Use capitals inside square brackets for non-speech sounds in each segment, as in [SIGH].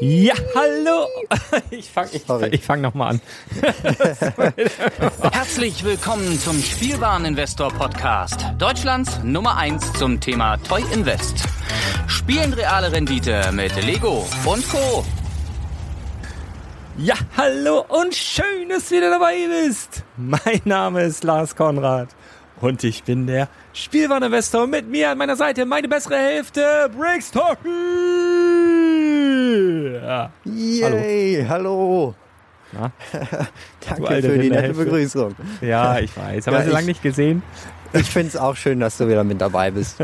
Ja, hallo. Ich fange ich, ich fang nochmal an. [LAUGHS] Herzlich willkommen zum Spielwareninvestor Podcast. Deutschlands Nummer 1 zum Thema Toy Invest. Spielen reale Rendite mit Lego und Co. Ja, hallo und schön, dass du wieder dabei bist. Mein Name ist Lars Konrad und ich bin der Spielwareninvestor. Mit mir an meiner Seite meine bessere Hälfte, Briggs Talkie. Ja. Yay, hallo. hallo. [LAUGHS] Danke für die nette. Begrüßung. Ja, ich weiß. Aber ja, so lange nicht gesehen. Ich finde es auch schön, dass du wieder mit dabei bist.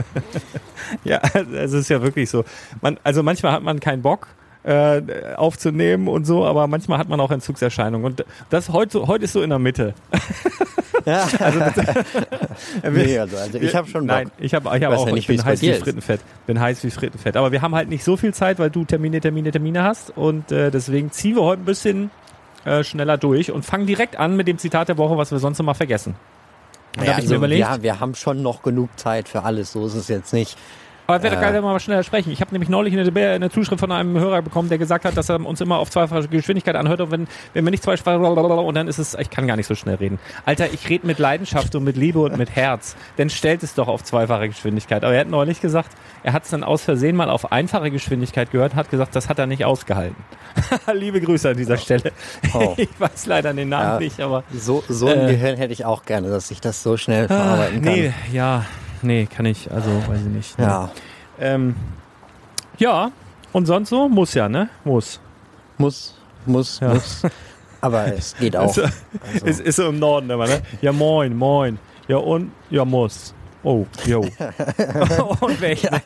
[LAUGHS] ja, es ist ja wirklich so. Man, also manchmal hat man keinen Bock äh, aufzunehmen und so, aber manchmal hat man auch Entzugserscheinungen. Und das heute, heute ist so in der Mitte. [LAUGHS] Ja. also, [LAUGHS] nee, also, also ich habe schon Bock. Nein, ich habe ich hab auch, ja nicht, ich bin heiß wie Frittenfett. Bin heiß wie Frittenfett. Aber wir haben halt nicht so viel Zeit, weil du Termine, Termine, Termine hast und äh, deswegen ziehen wir heute ein bisschen äh, schneller durch und fangen direkt an mit dem Zitat der Woche, was wir sonst immer vergessen. Ja, also, ja, wir haben schon noch genug Zeit für alles, so ist es jetzt nicht. Aber wäre äh, geil, wenn wir mal schneller sprechen. Ich habe nämlich neulich eine, eine, Zuschrift von einem Hörer bekommen, der gesagt hat, dass er uns immer auf zweifache Geschwindigkeit anhört und wenn, wenn wir nicht zweifache und dann ist es, ich kann gar nicht so schnell reden. Alter, ich rede mit Leidenschaft und mit Liebe und mit Herz. Dann stellt es doch auf zweifache Geschwindigkeit. Aber er hat neulich gesagt, er hat es dann aus Versehen mal auf einfache Geschwindigkeit gehört, hat gesagt, das hat er nicht ausgehalten. [LAUGHS] Liebe Grüße an dieser Stelle. Oh. [LAUGHS] Ich weiß leider den Namen ja, nicht, aber. So, so ein äh, Gehirn hätte ich auch gerne, dass ich das so schnell verarbeiten kann. Nee, ja, nee, kann ich, also weiß ich nicht. Ne? Ja. Ähm, ja, und sonst so? Muss ja, ne? Muss. Muss, muss, ja. muss. Aber es geht auch. [LAUGHS] Also. Es ist so im Norden immer, ne? Ja, moin, moin. Ja, und? Ja, muss. Oh, jo. [LAUGHS] [LAUGHS] und welche? Ja,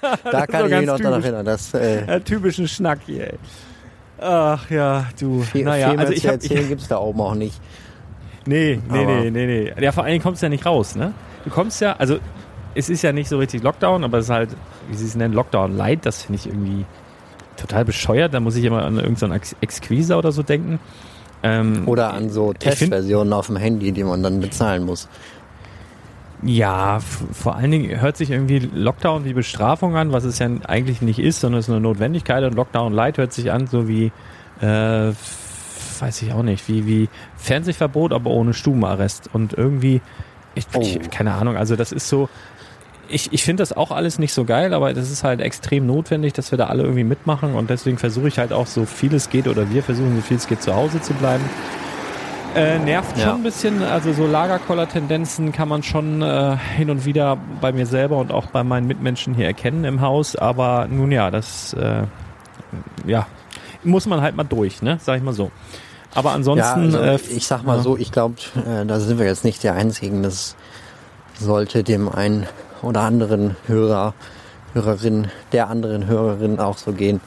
da, da kann ich mich noch daran erinnern. Das, äh, typischen Schnack hier, ey. Ach ja, du. Viel, naja, viel also ich hab, erzählen gibt es da oben auch nicht. Nee, nee, Aber nee, nee, nee. Ja, vor allen Dingen kommst du ja nicht raus, ne? Du kommst ja, also es ist ja nicht so richtig Lockdown, aber es ist halt, wie sie es nennen, Lockdown Light. Das finde ich irgendwie total bescheuert. Da muss ich immer an irgendeinen so Exquisa oder so denken. Ähm, oder an so Testversionen auf dem Handy, die man dann bezahlen muss. Ja, vor allen Dingen hört sich irgendwie Lockdown wie Bestrafung an, was es ja eigentlich nicht ist, sondern es ist eine Notwendigkeit. Und Lockdown Light hört sich an so wie, äh, weiß ich auch nicht, wie, wie Fernsehverbot, aber ohne Stubenarrest. Und irgendwie, ich, oh. ich keine Ahnung, also das ist so, ich, ich finde das auch alles nicht so geil, aber das ist halt extrem notwendig, dass wir da alle irgendwie mitmachen und deswegen versuche ich halt auch so viel es geht oder wir versuchen so viel es geht zu Hause zu bleiben. Äh, nervt ja. schon ein bisschen, also so Lagerkoller-Tendenzen kann man schon äh, hin und wieder bei mir selber und auch bei meinen Mitmenschen hier erkennen im Haus, aber nun ja, das äh, ja, muss man halt mal durch, ne, sag ich mal so. Aber ansonsten. Ja, also äh, ich sag mal ja. so, ich glaube, äh, da sind wir jetzt nicht die Einzigen. Das sollte dem einen oder anderen Hörer, Hörerin, der anderen Hörerin auch so gehen.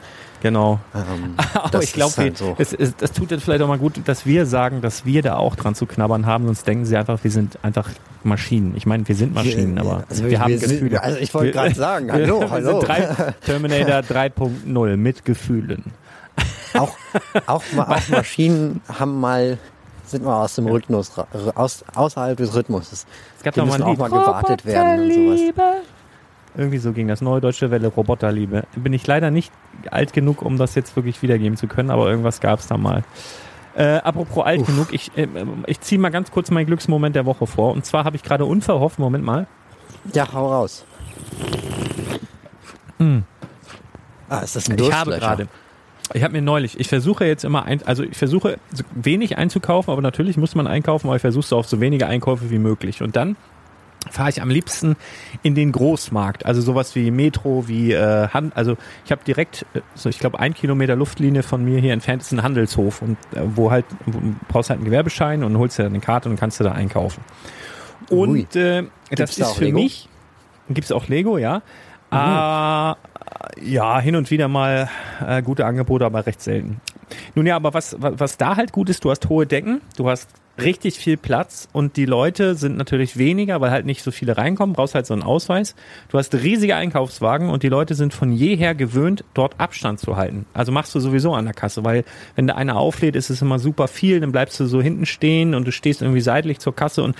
Genau. Ähm, [LAUGHS] Aber ich glaube, halt so. es, es, das tut jetzt vielleicht auch mal gut, dass wir sagen, dass wir da auch dran zu knabbern haben, sonst denken sie einfach, wir sind einfach Maschinen. Ich meine, wir sind Maschinen, aber also wir, wir, haben wir Gefühle. Sind, also ich wollte gerade sagen, [LAUGHS] hallo, hallo. Drei, Terminator [LAUGHS] 3.0 mit Gefühlen. Auch, auch, auch Maschinen haben mal sind mal aus dem Rhythmus, aus, außerhalb des Rhythmus. Es gab doch mal, auch mal gewartet werden und sowas. Irgendwie so ging das. Neue Deutsche Welle, Roboterliebe. Bin ich leider nicht alt genug, um das jetzt wirklich wiedergeben zu können, aber irgendwas gab es da mal. Äh, apropos alt Uff. genug, ich, äh, ich ziehe mal ganz kurz meinen Glücksmoment der Woche vor. Und zwar habe ich gerade unverhofft, Moment mal. Ja, hau raus. Hm. Ah, ist das ein Ich habe gerade, ich habe mir neulich, ich versuche jetzt immer, ein, also ich versuche wenig einzukaufen, aber natürlich muss man einkaufen, aber ich versuche so auf so wenige Einkäufe wie möglich. Und dann fahre ich am liebsten in den Großmarkt, also sowas wie Metro, wie äh, Hand, also ich habe direkt, äh, so ich glaube ein Kilometer Luftlinie von mir hier entfernt ist ein Handelshof und äh, wo halt wo, brauchst halt einen Gewerbeschein und holst dir dann eine Karte und kannst du da einkaufen. Und äh, das ist für Lego? mich gibt's auch Lego, ja. Mhm. Ah, ja, hin und wieder mal äh, gute Angebote, aber recht selten. Nun ja, aber was, was, was da halt gut ist, du hast hohe Decken, du hast richtig viel Platz und die Leute sind natürlich weniger, weil halt nicht so viele reinkommen, brauchst halt so einen Ausweis. Du hast riesige Einkaufswagen und die Leute sind von jeher gewöhnt, dort Abstand zu halten. Also machst du sowieso an der Kasse, weil wenn da einer auflädt, ist es immer super viel, dann bleibst du so hinten stehen und du stehst irgendwie seitlich zur Kasse und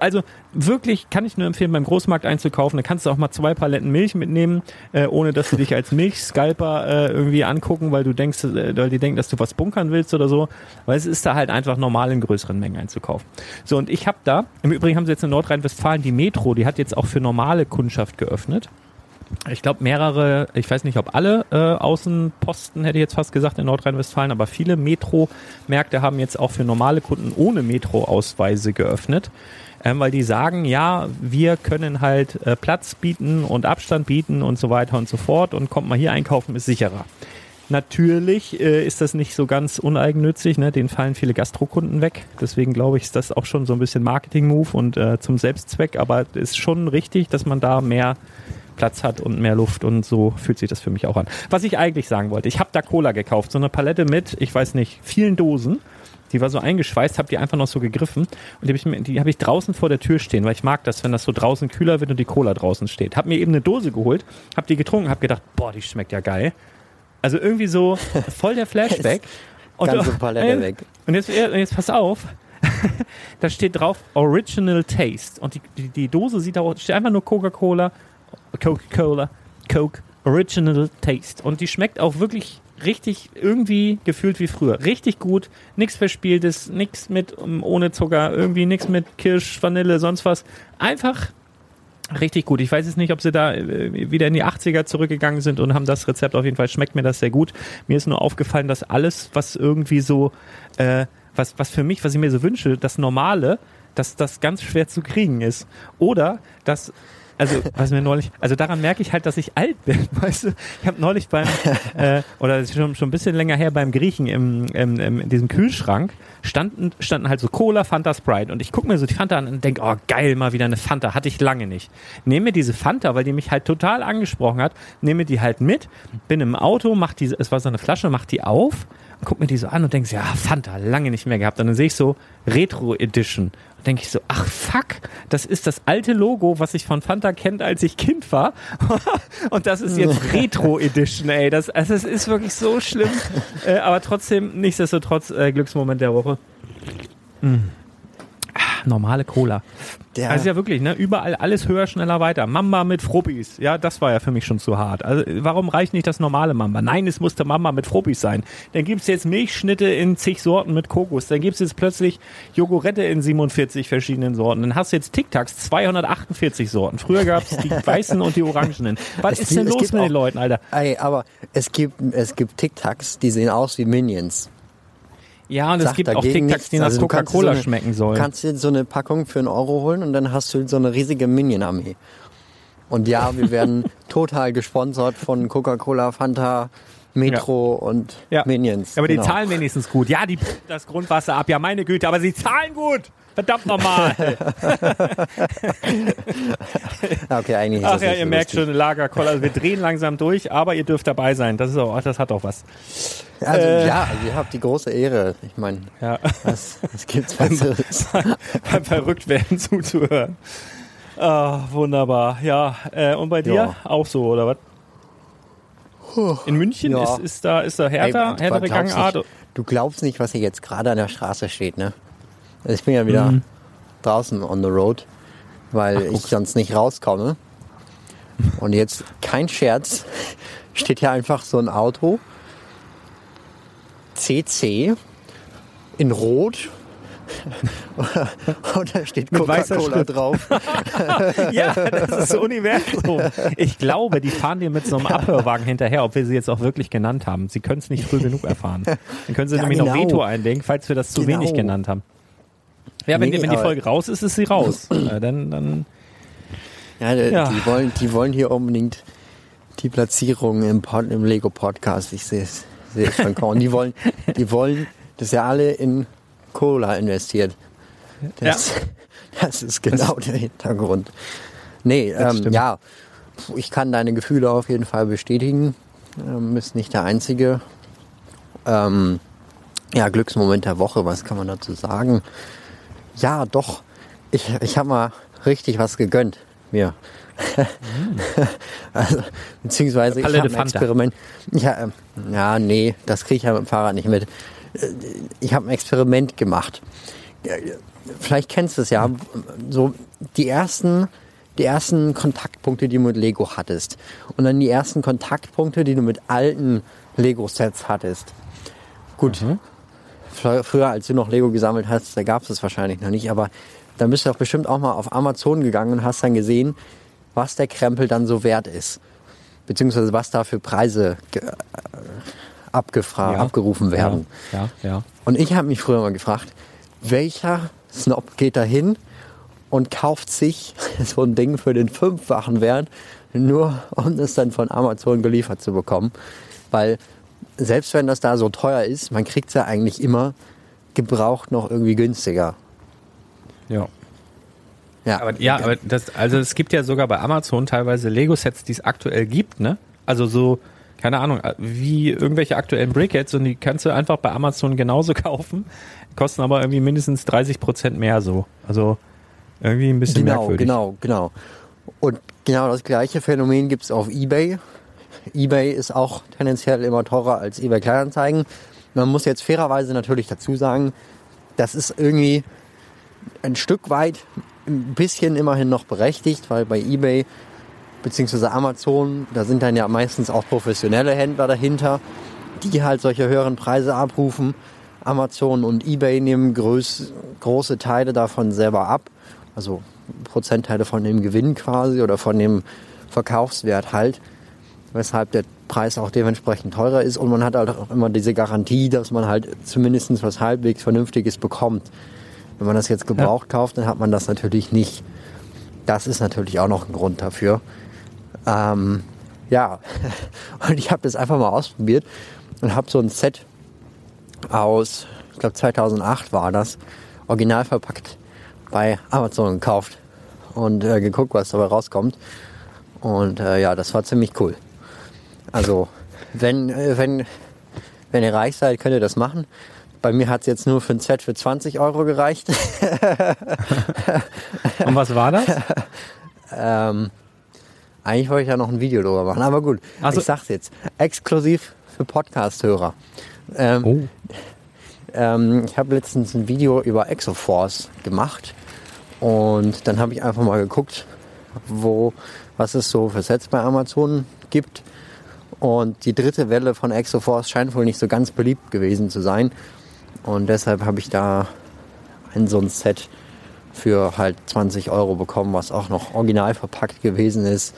also wirklich, kann ich nur empfehlen, beim Großmarkt einzukaufen. Da kannst du auch mal zwei Paletten Milch mitnehmen, äh, ohne dass du dich als Milchscalper äh, irgendwie angucken, weil du denkst, äh, weil die denken, dass du was bunkern willst oder so. Weil es ist da halt einfach normal in größeren Mengen einzukaufen. So, und ich habe da, im Übrigen haben sie jetzt in Nordrhein-Westfalen die Metro, die hat jetzt auch für normale Kundschaft geöffnet. Ich glaube, mehrere, ich weiß nicht, ob alle äh, Außenposten, hätte ich jetzt fast gesagt, in Nordrhein-Westfalen, aber viele Metro-Märkte haben jetzt auch für normale Kunden ohne Metro-Ausweise geöffnet ähm, weil die sagen, ja, wir können halt äh, Platz bieten und Abstand bieten und so weiter und so fort und kommt mal hier einkaufen, ist sicherer. Natürlich äh, ist das nicht so ganz uneigennützig, ne? den fallen viele Gastrokunden weg. Deswegen glaube ich, ist das auch schon so ein bisschen Marketing-Move und äh, zum Selbstzweck, aber ist schon richtig, dass man da mehr Platz hat und mehr Luft und so fühlt sich das für mich auch an. Was ich eigentlich sagen wollte, ich habe da Cola gekauft, so eine Palette mit, ich weiß nicht, vielen Dosen die war so eingeschweißt, habe die einfach noch so gegriffen und die habe ich, hab ich draußen vor der Tür stehen, weil ich mag das, wenn das so draußen kühler wird und die Cola draußen steht. Hab mir eben eine Dose geholt, hab die getrunken, hab gedacht, boah, die schmeckt ja geil. Also irgendwie so [LAUGHS] voll der Flashback. und, Ganze Palette weg. Und jetzt, jetzt pass auf, [LAUGHS] da steht drauf Original Taste. Und die, die, die Dose sieht da steht einfach nur Coca-Cola, Coca-Cola, Coke, Original Taste. Und die schmeckt auch wirklich richtig irgendwie gefühlt wie früher. Richtig gut, nichts Verspieltes, nichts mit ähm, ohne Zucker, irgendwie nichts mit Kirsch, Vanille, sonst was. Einfach richtig gut. Ich weiß jetzt nicht, ob sie da äh, wieder in die 80er zurückgegangen sind und haben das Rezept. Auf jeden Fall schmeckt mir das sehr gut. Mir ist nur aufgefallen, dass alles, was irgendwie so, äh, was, was für mich, was ich mir so wünsche, das Normale, dass das ganz schwer zu kriegen ist. Oder dass also [LAUGHS] was mir neulich, also daran merke ich halt, dass ich alt bin, [LAUGHS] weißt du. Ich habe neulich beim, äh, oder schon, schon ein bisschen länger her beim Griechen im, im, im in diesem Kühlschrank standen, standen halt so Cola, Fanta, Sprite und ich gucke mir so die Fanta an und denke, oh geil, mal wieder eine Fanta, hatte ich lange nicht. Nehme mir diese Fanta, weil die mich halt total angesprochen hat, nehme die halt mit, bin im Auto, mach diese, es war so eine Flasche, mach die auf, guck mir die so an und denkst, ja, Fanta, lange nicht mehr gehabt. Und dann sehe ich so Retro Edition denke ich so, ach fuck, das ist das alte Logo, was ich von Fanta kennt, als ich Kind war. [LAUGHS] und das ist jetzt [LAUGHS] Retro Edition, ey. Das, also es ist wirklich so schlimm. [LAUGHS] Äh, aber trotzdem, nichtsdestotrotz, äh, Glücksmoment der Woche. Mm normale Cola. Der also ja wirklich, ne? Überall alles höher, schneller, weiter. Mamba mit Fruppis. Ja, das war ja für mich schon zu hart. Also warum reicht nicht das normale Mamba? Nein, es musste Mamba mit Fruppis sein. Dann gibt's jetzt Milchschnitte in zig Sorten mit Kokos. Dann gibt's jetzt plötzlich Jogurette in 47 verschiedenen Sorten. Dann hast du jetzt Tic Tacs 248 Sorten. Früher gab's die [LAUGHS] weißen und die orangenen. Was es ist denn los mit den Leuten, Alter? Ey, aber es gibt, es gibt Tic Tacs, die sehen aus wie Minions. Ja, und es gibt auch Tic Tacs, die nach also Coca-Cola so schmecken sollen. Du kannst dir so eine Packung für einen Euro holen und dann hast du so eine riesige Minion-Armee. Und ja, wir [LAUGHS] werden total gesponsert von Coca-Cola, Fanta, Metro ja. und ja. Minions. Aber genau. die zahlen wenigstens gut. Ja, die [LAUGHS] das Grundwasser ab. Ja, meine Güte, aber sie zahlen gut. Verdammt nochmal. [LAUGHS] okay, eigentlich ist Ach das ja, ihr so merkt schon, Lagerkoller. Also wir drehen langsam durch, aber ihr dürft dabei sein. Das ist auch, das hat auch was. Also, äh, ja, also ihr habt die große Ehre. Ich meine, ja. was, was gibt's Besseres? [LAUGHS] beim Verrücktwerden zuzuhören. Ah, wunderbar. Ja, äh, und bei dir ja. auch so, oder was? In München ja. ist, ist, da, ist da härter, Ey, härtere Gangart. Nicht, du glaubst nicht, was hier jetzt gerade an der Straße steht, ne? Also ich bin ja wieder mhm. draußen on the road, weil Ach, ich sonst nicht rauskomme. Und jetzt, kein Scherz, [LAUGHS] steht hier einfach so ein Auto, CC, in Rot, [LAUGHS] und da steht Coca-Cola drauf. [LAUGHS] ja, das ist das Universum. Ich glaube, die fahren dir mit so einem Abhörwagen hinterher, ob wir sie jetzt auch wirklich genannt haben. Sie können es nicht früh genug erfahren. Dann können sie ja, nämlich genau. noch Veto einlegen, falls wir das zu genau. wenig genannt haben. Ja, wenn, nee, die, wenn die Folge raus ist, ist sie raus. [CLEARS THROAT] äh, dann, dann, ja, die, ja, Die, wollen, die wollen hier unbedingt die Platzierung im, Pod, im Lego Podcast. Ich sehe es sehe schon kommen. Die wollen, die wollen, dass ja alle in Cola investiert. Das, ja. das ist genau das, der Hintergrund. Nee, ähm, ja, ich kann deine Gefühle auf jeden Fall bestätigen. Ähm, bist nicht der Einzige. Ähm, ja, Glücksmoment der Woche, was kann man dazu sagen? Ja, doch. Ich, ich habe mal richtig was gegönnt mir. Mm. [LAUGHS] also, beziehungsweise ich habe ein Experiment. Ja, ähm, ja, nee, das kriege ich ja mit dem Fahrrad nicht mit. Äh, ich habe ein Experiment gemacht. vielleicht kennst du es ja, so die ersten, die ersten Kontaktpunkte, die du mit Lego hattest. Und dann die ersten Kontaktpunkte, die du mit alten Lego-Sets hattest. Gut, mhm. Früher, als du noch Lego gesammelt hast, da gab es es wahrscheinlich noch nicht, aber dann bist du doch bestimmt auch mal auf Amazon gegangen und hast dann gesehen, was der Krempel dann so wert ist. Beziehungsweise was da für Preise äh, abgefragt, ja. abgerufen werden. Ja, ja. ja. Und ich habe mich früher mal gefragt, welcher Snob geht da hin und kauft sich [LAUGHS] so ein Ding für den fünffachen Wert, nur um es dann von Amazon geliefert zu bekommen. Weil selbst wenn das da so teuer ist, man kriegt es ja eigentlich immer gebraucht noch irgendwie günstiger. Ja. Ja, aber, ja, aber das, also es gibt ja sogar bei Amazon teilweise Lego-Sets, die es aktuell gibt, ne? Also so, keine Ahnung, wie irgendwelche aktuellen Brickheads und die kannst du einfach bei Amazon genauso [LAUGHS] kaufen, kosten aber irgendwie mindestens 30 Prozent mehr so. Also irgendwie ein bisschen genau, merkwürdig. Genau, genau. Und genau das gleiche Phänomen gibt es auf Ebay. Ebay ist auch tendenziell immer teurer als Ebay Kleinanzeigen. Man muss jetzt fairerweise natürlich dazu sagen, das ist irgendwie ein Stück weit ein bisschen immerhin noch berechtigt, weil bei eBay bzw. Amazon, da sind dann ja meistens auch professionelle Händler dahinter, die halt solche höheren Preise abrufen. Amazon und eBay nehmen groß, große Teile davon selber ab, also Prozentteile von dem Gewinn quasi oder von dem Verkaufswert halt, weshalb der Preis auch dementsprechend teurer ist und man hat halt auch immer diese Garantie, dass man halt zumindest was halbwegs Vernünftiges bekommt. Wenn man das jetzt gebraucht ja. kauft, dann hat man das natürlich nicht. Das ist natürlich auch noch ein Grund dafür. Ähm, ja, [LAUGHS] und ich habe das einfach mal ausprobiert und habe so ein Set aus, ich glaube 2008 war das, original verpackt bei Amazon gekauft und äh, geguckt, was dabei rauskommt. Und äh, ja, das war ziemlich cool. Also, wenn, äh, wenn, wenn ihr reich seid, könnt ihr das machen. Bei mir hat es jetzt nur für ein Set für 20 Euro gereicht. [LAUGHS] Und was war das? ähm, eigentlich wollte ich ja noch ein Video darüber machen, aber gut, also, ich sag's jetzt. Exklusiv für Podcast-Hörer. Ähm, oh. ähm, ich habe letztens ein Video über Exoforce gemacht und dann habe ich einfach mal geguckt, wo, was es so für Sets bei Amazon gibt. Und die dritte Welle von Exoforce scheint wohl nicht so ganz beliebt gewesen zu sein. Und deshalb habe ich da ein so ein Set für halt 20 Euro bekommen, was auch noch original verpackt gewesen ist.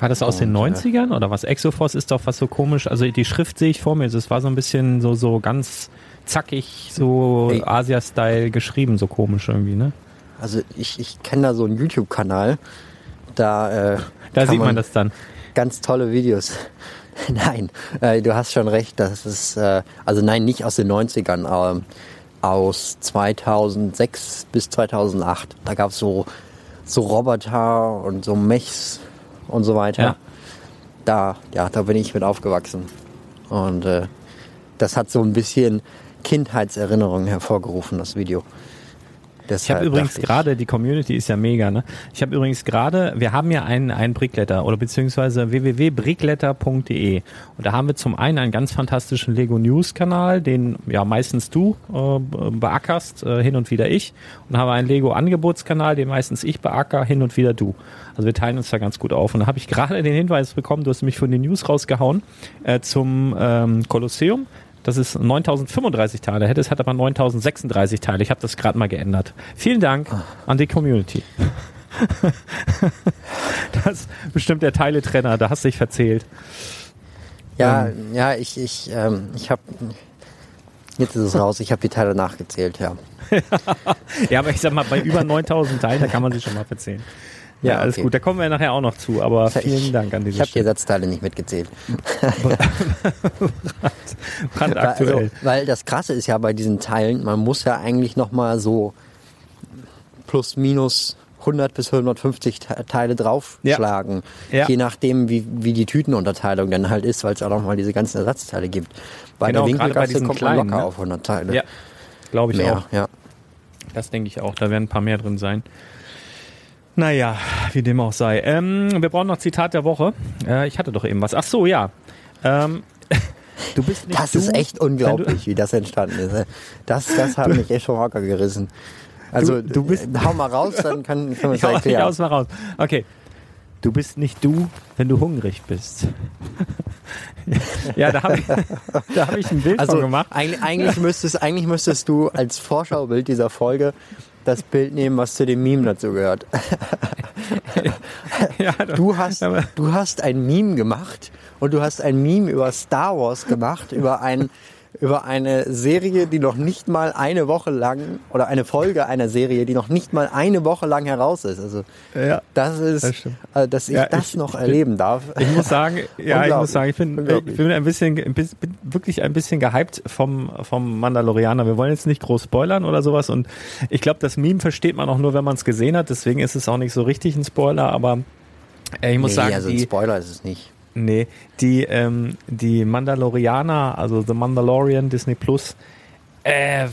War das aus und, den 90ern oder was? Exoforce ist doch was so komisch. Also die Schrift sehe ich vor mir. Das war so ein bisschen so, so ganz zackig, so. Asia-Style geschrieben, so komisch irgendwie, ne? Also ich, ich kenne da so einen YouTube-Kanal. Da, äh, da sieht man, man das dann. Ganz tolle Videos [LAUGHS] nein, äh, du hast schon recht. Das ist, äh, also nein, nicht aus den 90ern, äh, aus 2006 bis 2008. Da gab es so, so Roboter und so Mechs und so weiter. Ja. Da, ja, da bin ich mit aufgewachsen. Und äh, das hat so ein bisschen Kindheitserinnerungen hervorgerufen, das Video. Deshalb ich habe übrigens gerade, die Community ist ja mega, ne? Ich habe übrigens gerade, wir haben ja einen, einen Brickletter oder beziehungsweise www.brickletter.de und da haben wir zum einen einen ganz fantastischen Lego News Kanal, den ja meistens du äh, beackerst, äh, hin und wieder ich und haben einen Lego Angebotskanal, den meistens ich beacker, hin und wieder du. Also wir teilen uns da ganz gut auf und da habe ich [LAUGHS] gerade den Hinweis bekommen, du hast mich von den News rausgehauen äh, zum ähm, Kolosseum dass es 9035 Teile hätte. Es hat aber 9036 Teile. Ich habe das gerade mal geändert. Vielen Dank an die Community. [LAUGHS] das ist bestimmt der Teiletrenner, da hast du dich verzählt. Ja, ähm. ja, ich, ich, ähm, ich habe Jetzt ist es raus, ich habe die Teile nachgezählt, ja. [LAUGHS] ja, aber ich sag mal, bei über 9000 Teilen, da kann man sich schon mal verzählen. Ja, alles okay. gut. Da kommen wir nachher auch noch zu, aber vielen ich, Dank an diese Ich habe die Ersatzteile nicht mitgezählt. [LAUGHS] Brandaktuell. Also, weil das Krasse ist ja bei diesen Teilen, man muss ja eigentlich nochmal so plus minus 100 bis 150 Teile draufschlagen. Ja. Ja. Je nachdem, wie, wie die Tütenunterteilung dann halt ist, weil es auch nochmal diese ganzen Ersatzteile gibt. Bei genau, der Winkelgasse kommt man locker ne? auf 100 Teile. Ja, glaube ich Mehr, auch. Ja. Das denke ich auch. Da werden ein paar mehr drin sein. Naja, wie dem auch sei. Ähm, wir brauchen noch Zitat der Woche. Äh, ich hatte doch eben was. Ach so, ja. Ähm, [LAUGHS] Du bist nicht Das du, ist echt unglaublich, wie das entstanden ist. Das, das hat mich echt vom Hocker gerissen. Also, du, du bist, hau mal raus, dann [LAUGHS] kann, kann man es erklären. Aus, mal raus. Okay. Du bist nicht du, wenn du hungrig bist. ja, da habe ich, [LAUGHS] hab ich ein Bild also, von gemacht. Eigentlich, eigentlich, müsstest, eigentlich müsstest du als Vorschaubild dieser Folge das Bild nehmen, was zu dem Meme dazu gehört. [LAUGHS] ja, du, hast, du hast ein Meme gemacht und du hast ein Meme über Star Wars gemacht, über ein über eine Serie, die noch nicht mal eine Woche lang oder eine Folge einer Serie, die noch nicht mal eine Woche lang heraus ist. Also ja, das ist, das äh, dass ich ja, das ich, noch ich erleben darf. Ich muss sagen, [LAUGHS] ja, ich muss sagen, ich bin, ich bin ein bisschen, bin wirklich ein bisschen gehypt vom vom Mandalorianer. Wir wollen jetzt nicht groß spoilern oder sowas und ich glaube, das Meme versteht man auch nur, wenn man es gesehen hat. Deswegen ist es auch nicht so richtig ein Spoiler, aber äh, ich muss nee, sagen, also ein Spoiler ist es nicht. Nee, die, ähm, die Mandalorianer, also The Mandalorian Disney Plus, äh,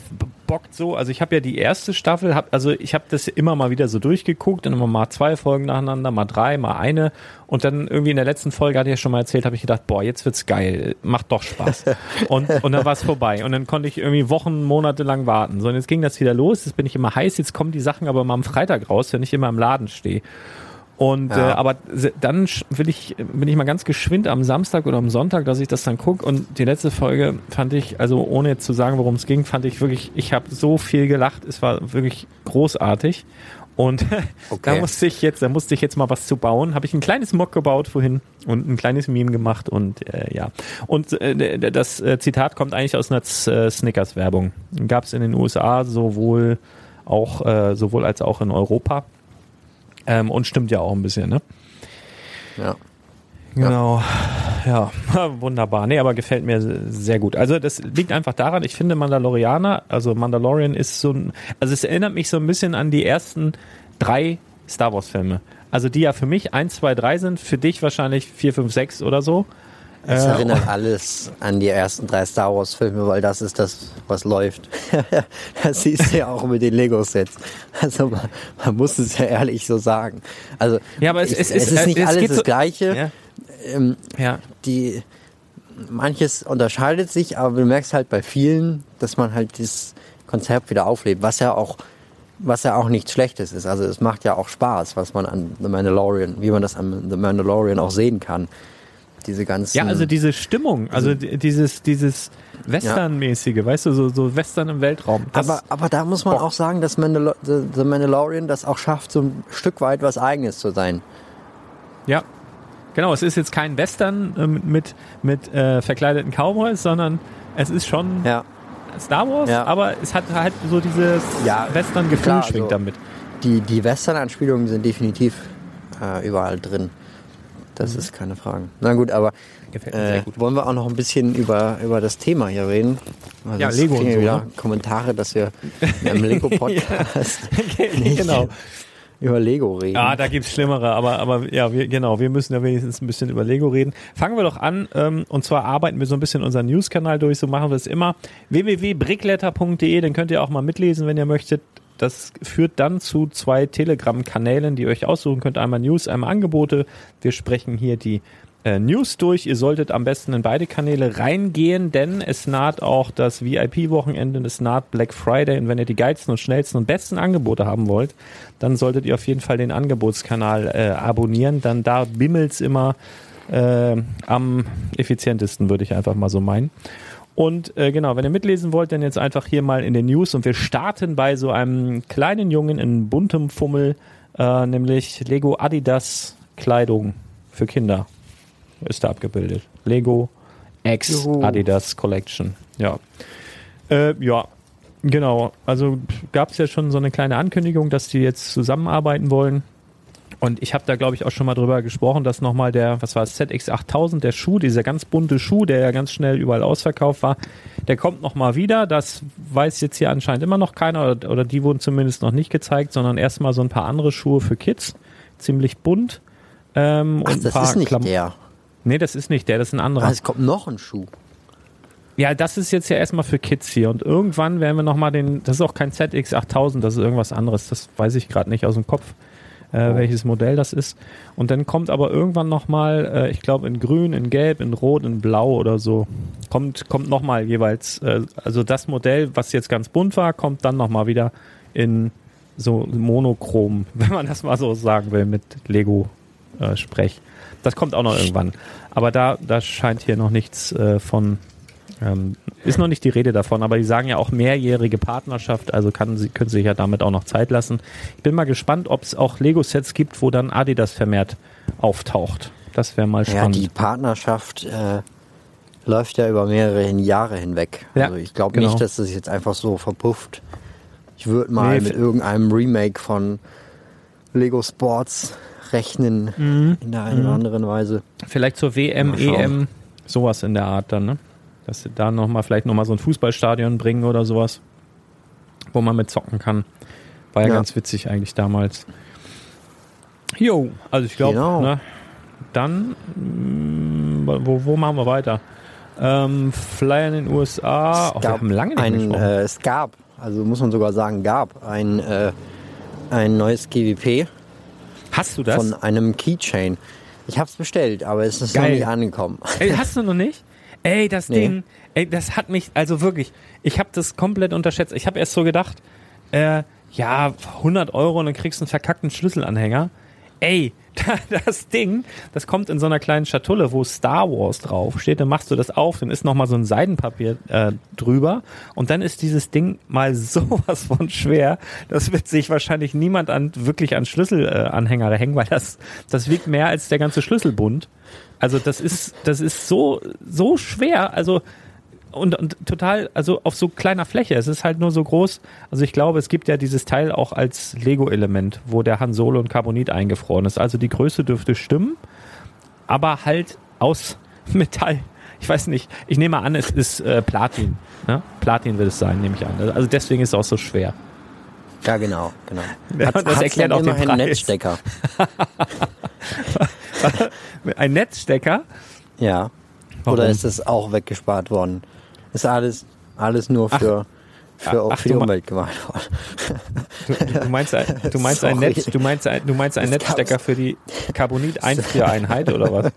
bockt so. Also ich habe ja die erste Staffel, hab, also ich habe das immer mal wieder so durchgeguckt, dann immer mal zwei Folgen nacheinander, mal drei, mal eine. Und dann irgendwie in der letzten Folge, hatte ich ja schon mal erzählt, habe ich gedacht, boah, jetzt wird's geil, macht doch Spaß. [LAUGHS] und, und dann war's vorbei. Und dann konnte ich irgendwie Wochen, Monate lang warten. So, und jetzt ging das wieder los, jetzt bin ich immer heiß, jetzt kommen die Sachen aber mal am Freitag raus, wenn ich immer im Laden stehe. Und ja. äh, aber dann will ich, bin ich mal ganz geschwind am Samstag oder am Sonntag, dass ich das dann gucke. Und die letzte Folge fand ich, also ohne zu sagen, worum es ging, fand ich wirklich, ich habe so viel gelacht. Es war wirklich großartig. Und [LAUGHS] okay. da musste ich jetzt, da musste ich jetzt mal was zu bauen. Habe ich ein kleines Mock gebaut vorhin und ein kleines Meme gemacht und äh, ja. Und äh, das äh, Zitat kommt eigentlich aus einer äh, Snickers-Werbung. Gab es in den USA sowohl auch äh, sowohl als auch in Europa. Ähm, und stimmt ja auch ein bisschen, ne? Ja. Genau, ja. ja, [LAUGHS] wunderbar. Nee, aber gefällt mir sehr gut. Also das liegt einfach daran, ich finde Mandalorianer, also Mandalorian ist so ein, also es erinnert mich so ein bisschen an die ersten drei Star Wars Filme. Also die ja für mich eins, zwei, drei sind, für dich wahrscheinlich vier, fünf, sechs oder so. Es äh, erinnert alles an die ersten drei Star Wars Filme, weil das ist das, was läuft. [LAUGHS] das siehst du ja auch mit den Lego-Sets. Also man, man, muss es ja ehrlich so sagen. Also ja, aber es, ich, es, es ist nicht alles das Gleiche. Ja. Ähm, ja. Die, manches unterscheidet sich, aber du merkst halt bei vielen, dass man halt dieses Konzept wieder auflebt, was ja auch was ja auch nichts Schlechtes ist. Also es macht ja auch Spaß, was man an The Mandalorian, wie man das an The Mandalorian auch sehen kann diese ganzen. Ja, also diese Stimmung, also, also dieses, dieses Western-mäßige, ja. weißt du, so, so Western im Weltraum. aber, aber da muss man oh. auch sagen, dass Mandal The Mandalorian das auch schafft, so ein Stück weit was Eigenes zu sein. Ja, genau. Es ist jetzt kein Western äh, mit, mit äh, verkleideten Cowboys, sondern es ist schon ja. Star Wars, ja. aber es hat halt so dieses ja, Western-Gefühl schwingt also damit. Die, die Western-Anspielungen sind definitiv äh, überall drin. Das mhm. ist keine Frage. Na gut, aber äh, gut. wollen wir auch noch ein bisschen über, über das Thema hier reden? Weil ja, Lego und so, ne? Kommentare, dass wir [LAUGHS] einem Lego-Podcast [LAUGHS] genau. über Lego reden. Ja, da gibt's Schlimmere, aber, aber ja, wir, genau, wir müssen ja wenigstens ein bisschen über Lego reden. Fangen wir doch an, ähm, und zwar arbeiten wir so ein bisschen unseren News-Kanal durch, so machen wir es immer. www.brickletter.de, den könnt ihr auch mal mitlesen, wenn ihr möchtet. Das führt dann zu zwei Telegram-Kanälen, die ihr euch aussuchen könnt. Einmal News, einmal Angebote. Wir sprechen hier die äh, News durch. Ihr solltet am besten in beide Kanäle reingehen, denn es naht auch das VIP-Wochenende, es naht Black Friday. Und wenn ihr die geilsten und schnellsten und besten Angebote haben wollt, dann solltet ihr auf jeden Fall den Angebotskanal äh, abonnieren. Dann da bimmelt's immer äh, am effizientesten, würde ich einfach mal so meinen. Und äh, genau, wenn ihr mitlesen wollt, dann jetzt einfach hier mal in den News. Und wir starten bei so einem kleinen Jungen in buntem Fummel, äh, nämlich Lego Adidas Kleidung für Kinder ist da abgebildet. Lego X Juhu. Adidas Collection. Ja. Äh, ja, genau. Also gab es ja schon so eine kleine Ankündigung, dass die jetzt zusammenarbeiten wollen. Und ich habe da, glaube ich, auch schon mal drüber gesprochen, dass nochmal der, was war es, ZX8000, der Schuh, dieser ganz bunte Schuh, der ja ganz schnell überall ausverkauft war, der kommt nochmal wieder. Das weiß jetzt hier anscheinend immer noch keiner oder, oder die wurden zumindest noch nicht gezeigt, sondern erstmal so ein paar andere Schuhe für Kids. Ziemlich bunt. Ähm, Ach, und das ist nicht Klam der. Nee, das ist nicht der, das ist ein anderer. Ah, es kommt noch ein Schuh. Ja, das ist jetzt ja erstmal für Kids hier und irgendwann werden wir nochmal den, das ist auch kein ZX8000, das ist irgendwas anderes, das weiß ich gerade nicht aus dem Kopf. Äh, welches Modell das ist. Und dann kommt aber irgendwann nochmal, äh, ich glaube in grün, in gelb, in rot, in blau oder so, kommt, kommt nochmal jeweils, äh, also das Modell, was jetzt ganz bunt war, kommt dann nochmal wieder in so monochrom, [LAUGHS] wenn man das mal so sagen will, mit Lego-Sprech. das kommt auch noch irgendwann. Aber da, da scheint hier noch nichts äh, von ähm, ist noch nicht die Rede davon, aber die sagen ja auch mehrjährige Partnerschaft, also kann sie, können sie sich ja damit auch noch Zeit lassen. Ich bin mal gespannt, ob es auch Lego-Sets gibt, wo dann Adidas vermehrt auftaucht. Das wäre mal spannend. Ja, die Partnerschaft äh, läuft ja über mehrere Jahre hinweg. Ja, also ich glaube genau. nicht, dass das jetzt einfach so verpufft. Ich würde mal nee, mit irgendeinem Remake von Lego Sports rechnen mhm. in der einen oder mhm. anderen Weise. Vielleicht zur WM, EM, sowas in der Art dann, ne? Dass sie da nochmal vielleicht nochmal so ein Fußballstadion bringen oder sowas, wo man mit zocken kann. War ja, ja. ganz witzig eigentlich damals. Jo, also ich glaube, genau. ne, dann, mh, mm, wo, wo machen wir weiter? Ähm, Flyer in den USA. Es, oh, gab lange nicht ein, äh, es gab, also muss man sogar sagen, gab ein, äh, ein neues GWP. Hast du das? Von einem Keychain. Ich habe es bestellt, aber es ist Geil. noch nicht angekommen. Ey, [LAUGHS] hast du noch nicht? Ey, das nee. Ding, ey, das hat mich, also wirklich, ich habe das komplett unterschätzt. Ich habe erst so gedacht, äh, ja, 100 Euro und dann kriegst du einen verkackten Schlüsselanhänger. Ey, [LAUGHS] das Ding, das kommt in so einer kleinen Schatulle, wo Star Wars drauf steht. Dann machst du das auf, dann ist nochmal so ein Seidenpapier äh, drüber und dann ist dieses Ding mal [LAUGHS] sowas von schwer. Das wird sich wahrscheinlich niemand an wirklich an Schlüsselanhänger äh, hängen, weil das das wiegt mehr als der ganze Schlüsselbund. Also das ist, das ist so, so schwer. Also und, und total, also auf so kleiner Fläche. Es ist halt nur so groß. Also ich glaube, es gibt ja dieses Teil auch als Lego-Element, wo der Han Solo und Carbonit eingefroren ist. Also die Größe dürfte stimmen, aber halt aus [LAUGHS] Metall. Ich weiß nicht. Ich nehme an, es ist äh, Platin. Ne? Platin wird es sein, nehme ich an. Also deswegen ist es auch so schwer. Ja, genau, genau. [LAUGHS] Hat, das erklärt auch den Preis. Netzstecker. [LAUGHS] [LAUGHS] Ein Netzstecker? Ja. Warum? Oder ist das auch weggespart worden? Ist alles, alles nur für, ach, für, ach, für die Umwelt gemacht worden. Du, du, meinst, ein, du meinst ein Netz, du meinst ein, du meinst ein Netzstecker für die Carbonit 1 Einheit oder was?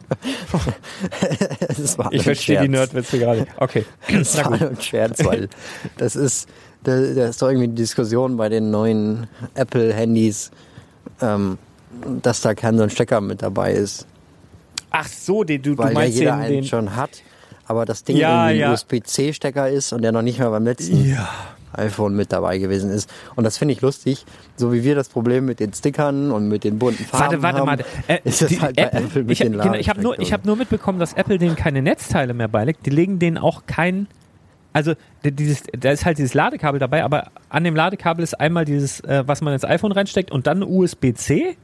[LAUGHS] ich verstehe die Nerdwitze gerade. Okay. [LAUGHS] Das war ein Scherz, weil das ist, da, da ist doch irgendwie eine Diskussion bei den neuen Apple-Handys, ähm, dass da kein so ein Stecker mit dabei ist. Ach so, den, du, Weil du meinst ja jeder den, einen den schon hat, aber das Ding ja, irgendwie ja. USB-C-Stecker ist und der noch nicht mal beim letzten ja. iPhone mit dabei gewesen ist. Und das finde ich lustig, so wie wir das Problem mit den Stickern und mit den bunten Farben warte, warte, haben. Warte, äh, [LAUGHS] ist das halt Apple, bei Apple mit ich, den genau, Ich habe nur, hab nur mitbekommen, dass Apple denen keine Netzteile mehr beilegt. Die legen denen auch kein also dieses, da ist halt dieses Ladekabel dabei, aber an dem Ladekabel ist einmal dieses, äh, was man ins iPhone reinsteckt und dann USB-C.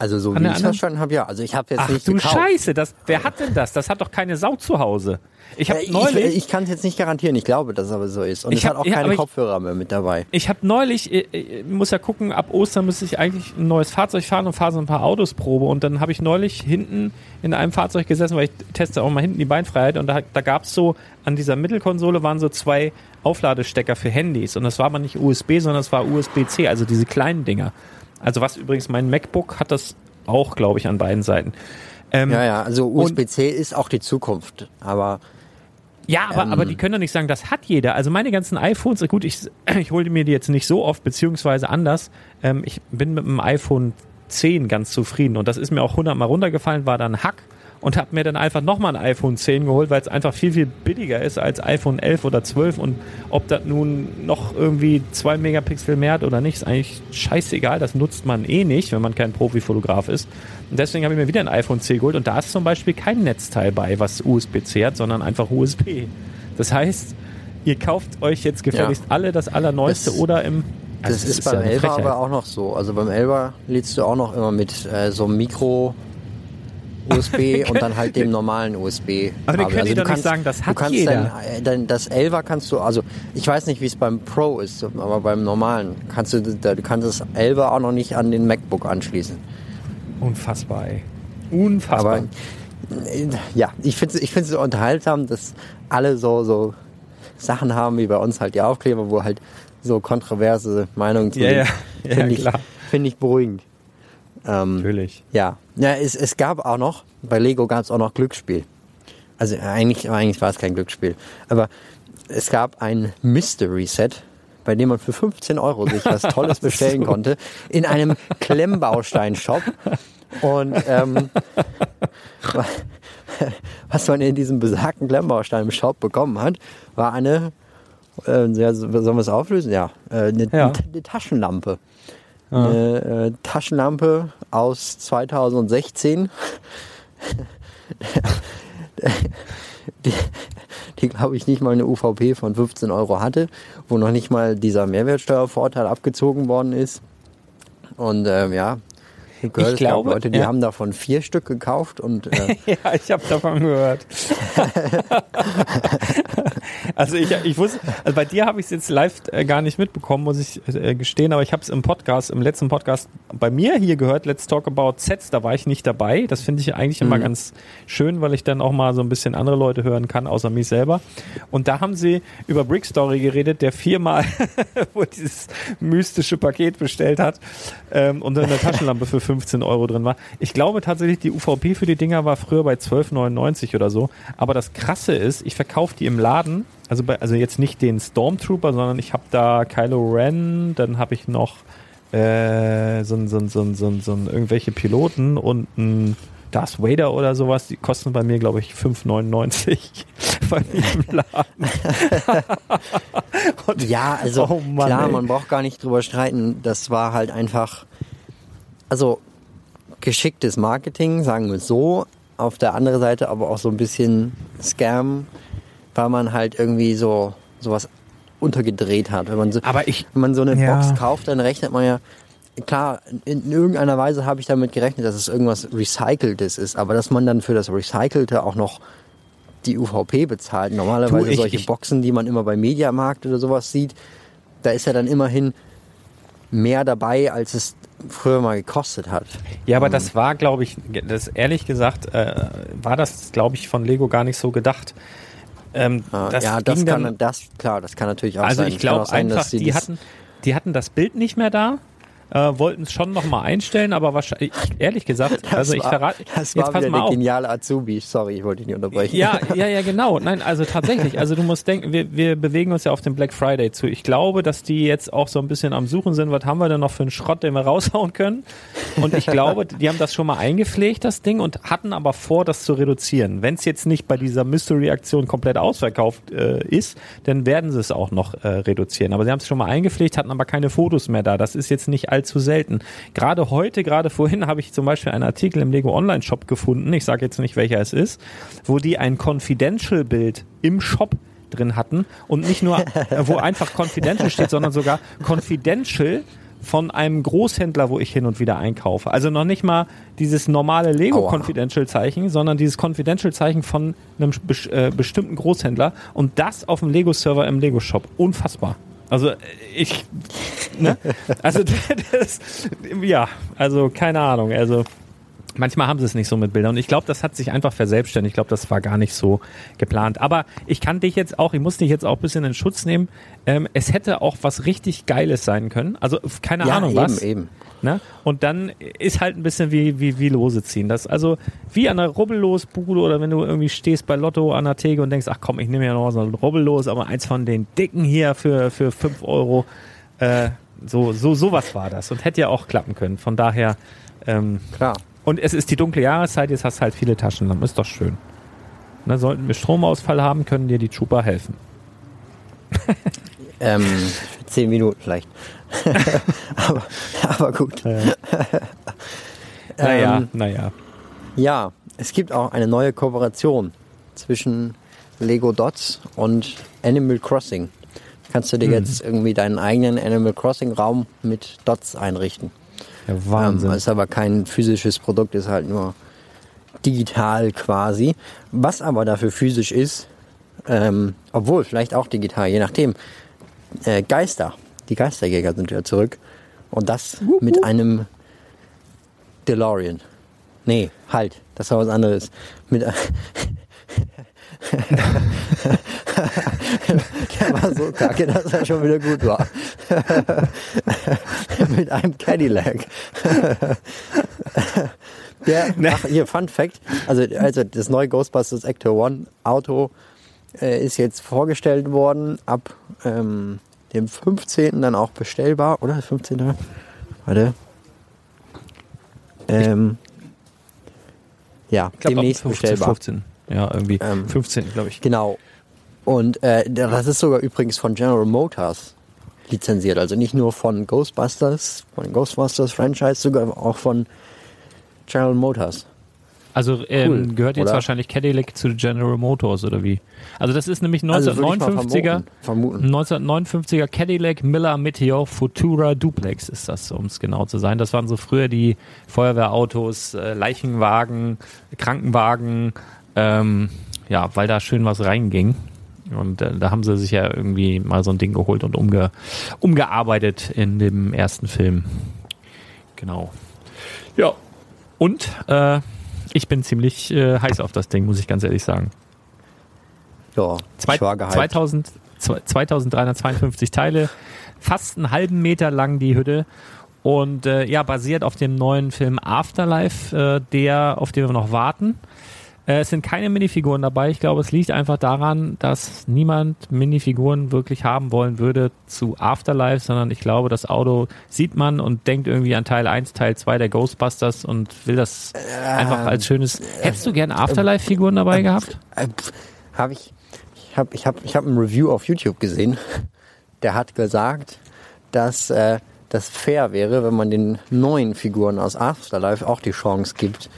Also so An wie ich das verstanden habe, ja. Also ich habe jetzt Ach, nicht du gekauft. Scheiße, das, wer hat denn das? Das hat doch keine Sau zu Hause. Ich habe äh, neulich. Ich, ich kann es jetzt nicht garantieren. Ich glaube, dass es aber so ist. Und ich es hab, hat auch keine ja, Kopfhörer mehr mit dabei. Ich habe neulich, ich, ich, muss ja gucken, ab Ostern müsste ich eigentlich ein neues Fahrzeug fahren und fahre so ein paar Autos Probe. Und dann habe ich neulich hinten in einem Fahrzeug gesessen, weil ich teste auch mal hinten die Beinfreiheit. Und da, da gab es so, an dieser Mittelkonsole waren so zwei Aufladestecker für Handys. Und das war aber nicht USB, sondern es war USB-C, also diese kleinen Dinger. Also was übrigens mein MacBook hat das auch, glaube ich, an beiden Seiten. Ähm, ja, ja, also USB-C ist auch die Zukunft, aber ja, aber, ähm, aber die können doch nicht sagen, das hat jeder. Also meine ganzen iPhones, gut, ich, [CLEARS THROAT] ich hole mir die jetzt nicht so oft, beziehungsweise anders. Ähm, ich bin mit dem iPhone 10 ganz zufrieden und das ist mir auch hundertmal runtergefallen, war dann Hack und habe mir dann einfach nochmal ein iPhone 10 geholt, weil es einfach viel, viel billiger ist als iPhone 11 oder 12 und ob das nun noch irgendwie 2 Megapixel mehr hat oder nicht, ist eigentlich scheißegal, das nutzt man eh nicht, wenn man kein Profifotograf ist. Und deswegen habe ich mir wieder ein iPhone 10 geholt und da ist zum Beispiel kein Netzteil bei, was USB-C hat, sondern einfach USB. Das heißt, ihr kauft euch jetzt gefälligst ja. alle das Allerneueste das, oder im also das, das, ist, ist beim ja 11 aber auch noch so. Also beim 11 lädst du auch noch immer mit äh, so einem Mikro USB [LAUGHS] und dann halt dem normalen USB. Aber die können also doch kannst, nicht sagen, das hat du kannst jeder. Dein, äh, dein, das 11er kannst du, also ich weiß nicht, wie es beim Pro ist, aber beim normalen kannst du, du kannst das 11er auch noch nicht an den MacBook anschließen. Unfassbar, ey. Unfassbar. Aber, äh, ja, ich finde es ich so unterhaltsam, dass alle so, so Sachen haben, wie bei uns halt die Aufkleber, wo halt so kontroverse Meinungen zu ja, ja. [LAUGHS] ja, ich, klar. Finde ich beruhigend. Ähm, Natürlich. Ja, ja es, es gab auch noch, bei Lego gab es auch noch Glücksspiel. Also eigentlich, eigentlich war es kein Glücksspiel. Aber es gab ein Mystery Set, bei dem man für 15 Euro sich was [LAUGHS] Tolles bestellen konnte, in einem Klemmbaustein-Shop. Und ähm, [LAUGHS] was man in diesem besagten Klemmbaustein-Shop bekommen hat, war eine, äh, sollen wir es auflösen? Ja, äh, eine, ja. eine Taschenlampe. Ja. Eine äh, Taschenlampe aus 2016. [LAUGHS] die, die glaube ich nicht mal eine UVP von 15 Euro hatte, wo noch nicht mal dieser Mehrwertsteuervorteil abgezogen worden ist. Und ähm, ja, ich, gehört, ich glaube, Leute, die ja. haben davon vier Stück gekauft und äh [LAUGHS] ja, ich habe davon gehört. [LAUGHS] also ich, ich wusste, also bei dir habe ich es jetzt live äh, gar nicht mitbekommen, muss ich äh, gestehen, aber ich habe es im Podcast, im letzten Podcast bei mir hier gehört. Let's talk about Sets. Da war ich nicht dabei. Das finde ich eigentlich immer mhm. ganz schön, weil ich dann auch mal so ein bisschen andere Leute hören kann, außer mich selber. Und da haben sie über Brick Story geredet, der viermal [LAUGHS] wo dieses mystische Paket bestellt hat ähm, und eine [LAUGHS] Taschenlampe für 15 Euro drin war. Ich glaube tatsächlich, die UVP für die Dinger war früher bei 12,99 oder so. Aber das Krasse ist, ich verkaufe die im Laden. Also, bei, also jetzt nicht den Stormtrooper, sondern ich habe da Kylo Ren, dann habe ich noch äh, so, so, so, so, so, irgendwelche Piloten und ein Darth Vader oder sowas, die kosten bei mir, glaube ich, 5,99 [LAUGHS] bei mir im Laden. [LAUGHS] ja, also oh Mann, klar, ey. man braucht gar nicht drüber streiten. Das war halt einfach also geschicktes Marketing, sagen wir es so. Auf der anderen Seite aber auch so ein bisschen Scam, weil man halt irgendwie so sowas untergedreht hat. Wenn man so, aber ich, wenn man so eine ja. Box kauft, dann rechnet man ja, klar, in irgendeiner Weise habe ich damit gerechnet, dass es irgendwas Recyceltes ist, aber dass man dann für das Recycelte auch noch die UVP bezahlt. Normalerweise du, ich, solche ich, Boxen, die man immer bei Mediamarkt oder sowas sieht, da ist ja dann immerhin mehr dabei, als es früher mal gekostet hat. Ja, aber um, das war, glaube ich, das ehrlich gesagt, äh, war das, glaube ich, von Lego gar nicht so gedacht. Ähm, das ja, das kann, dann, das, klar, das kann natürlich auch also sein. Also ich glaube einfach, die hatten, die hatten das Bild nicht mehr da äh, wollten es schon nochmal einstellen, aber wahrscheinlich, ehrlich gesagt, das also ich verrate. Das war jetzt pass mal der geniale Azubi. Sorry, ich wollte dich nicht unterbrechen. Ja, [LAUGHS] ja, ja, genau. Nein, also tatsächlich. Also du musst denken, wir, wir bewegen uns ja auf den Black Friday zu. Ich glaube, dass die jetzt auch so ein bisschen am Suchen sind, was haben wir denn noch für einen Schrott, den wir [LAUGHS] raushauen können. Und ich glaube, die haben das schon mal eingepflegt, das Ding, und hatten aber vor, das zu reduzieren. Wenn es jetzt nicht bei dieser Mystery-Aktion komplett ausverkauft äh, ist, dann werden sie es auch noch äh, reduzieren. Aber sie haben es schon mal eingepflegt, hatten aber keine Fotos mehr da. Das ist jetzt nicht allzu selten. Gerade heute, gerade vorhin habe ich zum Beispiel einen Artikel im Lego Online Shop gefunden. Ich sage jetzt nicht, welcher es ist, wo die ein Confidential Bild im Shop drin hatten und nicht nur, wo einfach Confidential steht, sondern sogar Confidential von einem Großhändler, wo ich hin und wieder einkaufe. Also noch nicht mal dieses normale Lego Confidential Zeichen, sondern dieses Confidential Zeichen von einem äh, bestimmten Großhändler und das auf dem Lego Server im Lego Shop. Unfassbar. Also ich, ne? Also [LAUGHS] das, ja, also keine Ahnung. Also manchmal haben sie es nicht so mit Bildern. Und ich glaube, das hat sich einfach verselbstständigt. Ich glaube, das war gar nicht so geplant. Aber ich kann dich jetzt auch, ich muss dich jetzt auch ein bisschen in Schutz nehmen. Ähm, es hätte auch was richtig Geiles sein können. Also keine ja, Ahnung eben, was. Eben. Ne? Und dann ist halt ein bisschen wie, wie, wie Lose ziehen. Das also wie an einer Rubbellosbude oder wenn du irgendwie stehst bei Lotto an der Theke und denkst, ach komm, ich nehme ja noch so ein Rubbellos, aber eins von den dicken hier für, für fünf Euro. Äh, so, so, sowas war das und hätte ja auch klappen können. Von daher, ähm, klar. Und es ist die dunkle Jahreszeit, jetzt hast du halt viele Taschenlampen, ist doch schön. Ne, sollten wir Stromausfall haben, können dir die Trooper helfen. [LAUGHS] ähm, zehn Minuten vielleicht. [LAUGHS] aber, aber gut. Ja. [LAUGHS] naja, ähm, naja. Ja, es gibt auch eine neue Kooperation zwischen Lego Dots und Animal Crossing. Kannst du dir mhm. jetzt irgendwie deinen eigenen Animal Crossing Raum mit Dots einrichten. Ja, Wahnsinn. Ähm, ist aber kein physisches Produkt, ist halt nur digital quasi. Was aber dafür physisch ist, ähm, obwohl vielleicht auch digital, je nachdem, äh, Geister. Die Geisterjäger sind wieder zurück. Und das wup, mit einem DeLorean. Nee, halt, das war was anderes. Mit, [LAUGHS] [LAUGHS] [LAUGHS] der war so kacke, dass er schon wieder gut war. [LAUGHS] mit einem Cadillac. [LAUGHS] Der, ach, hier, Fun Fact. Also, also das neue Ghostbusters Actor One Auto äh, ist jetzt vorgestellt worden. Ab ähm, dem 15. dann auch bestellbar, oder? 15. Warte. Ähm, ja, glaub, demnächst 15, bestellbar. 15. Ja, irgendwie. Ähm, 15, glaube ich. Genau. Und äh, das ist sogar übrigens von General Motors lizenziert. Also nicht nur von Ghostbusters, von Ghostbusters Franchise, sogar auch von General Motors. Also ähm, Cool, gehört jetzt oder? wahrscheinlich Cadillac zu General Motors oder wie? Also das ist nämlich Also würde ich mal 1959er, vermuten. 1959er Cadillac Miller Meteor Futura Duplex ist das, um es genau zu sein. Das waren so früher die Feuerwehrautos, äh, Leichenwagen, Krankenwagen, ähm, ja, weil da schön was reinging. Und äh, da haben sie sich ja irgendwie mal so ein Ding geholt und umge umgearbeitet in dem ersten Film. Genau. Ja. Und äh, ich bin ziemlich äh, heiß auf das Ding, muss ich ganz ehrlich sagen. Ja, Zwei, ich war gehypt. 2000, zwei- 2352 Teile, fast einen halben Meter lang die Hütte und äh, ja, basiert auf dem neuen Film Afterlife, äh, der, auf den wir noch warten. Äh, es sind keine Minifiguren dabei. Ich glaube, es liegt einfach daran, dass niemand Minifiguren wirklich haben wollen würde zu Afterlife, sondern ich glaube, das Auto sieht man und denkt irgendwie an Teil 1, Teil 2 der Ghostbusters und will das einfach als schönes. Hättest du gerne Afterlife-Figuren dabei gehabt? Äh, habe ich, ich habe ich hab, ich hab ein Review auf YouTube gesehen. Der hat gesagt, dass äh, das fair wäre, wenn man den neuen Figuren aus Afterlife auch die Chance gibt,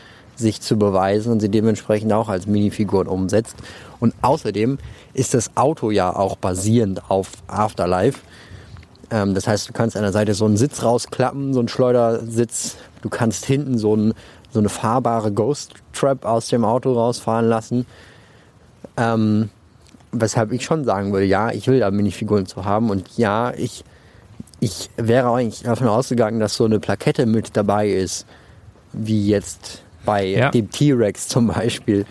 sich zu beweisen und sie dementsprechend auch als Minifiguren umsetzt. Und außerdem ist das Auto ja auch basierend auf Afterlife. Ähm, das heißt, du kannst an der Seite so einen Sitz rausklappen, so einen Schleudersitz. Du kannst hinten so, ein, so eine fahrbare Ghost Trap aus dem Auto rausfahren lassen. Ähm, weshalb ich schon sagen würde, ja, ich will da Minifiguren zu haben und ja, ich, ich wäre eigentlich davon ausgegangen, dass so eine Plakette mit dabei ist, wie jetzt bei Ja. dem T-Rex zum Beispiel.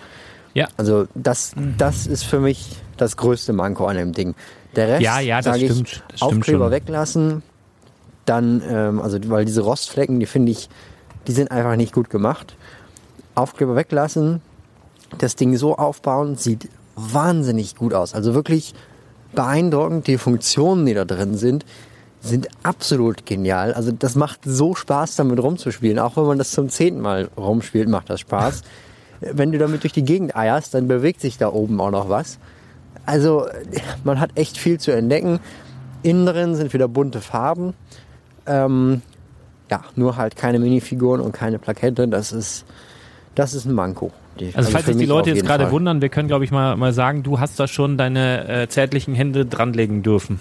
Ja. Also das, das ist für mich das größte Manko an dem Ding. Der Rest, Ja, ja, das sage ich, stimmt. Das stimmt Aufkleber schon. weglassen, dann, ähm, also weil diese Rostflecken, die finde ich, die sind einfach nicht gut gemacht. Aufkleber weglassen, das Ding so aufbauen, sieht wahnsinnig gut aus. Also wirklich beeindruckend. Die Funktionen, die da drin sind, sind absolut genial. Also das macht so Spaß, damit rumzuspielen. Auch wenn man das zum zehnten Mal rumspielt, macht das Spaß. [LAUGHS] wenn du damit durch die Gegend eierst, dann bewegt sich da oben auch noch was. Also man hat echt viel zu entdecken. Innen drin sind wieder bunte Farben. Ähm, ja, nur halt keine Minifiguren und keine Plakette. Das ist, das ist ein Manko. Die- Also falls sich die Leute jetzt gerade Fall. wundern, wir können glaube ich mal, mal sagen, du hast da schon deine äh, zärtlichen Hände dranlegen dürfen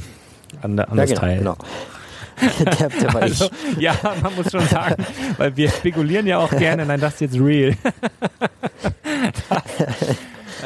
an, an Ja, das genau, Teil. genau. [LAUGHS] der, der Also, ja, man muss schon sagen, weil wir spekulieren ja auch gerne, nein, das ist jetzt real. [LAUGHS]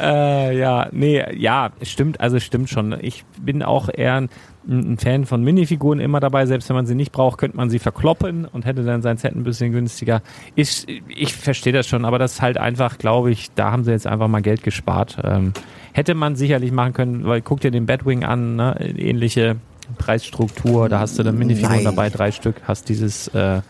äh, ja, nee, ja, stimmt, also es stimmt schon. Ich bin auch eher ein, ein Fan von Minifiguren immer dabei, selbst wenn man sie nicht braucht, könnte man sie verkloppen und hätte dann sein Set ein bisschen günstiger. Ich, ich verstehe das schon, aber das ist halt einfach, glaube ich, da haben sie jetzt einfach mal Geld gespart. Ähm, hätte man sicherlich machen können, weil guck dir den Batwing an, ne, ähnliche Preisstruktur, da hast du dann Minifiguren dabei, drei Stück, hast dieses äh,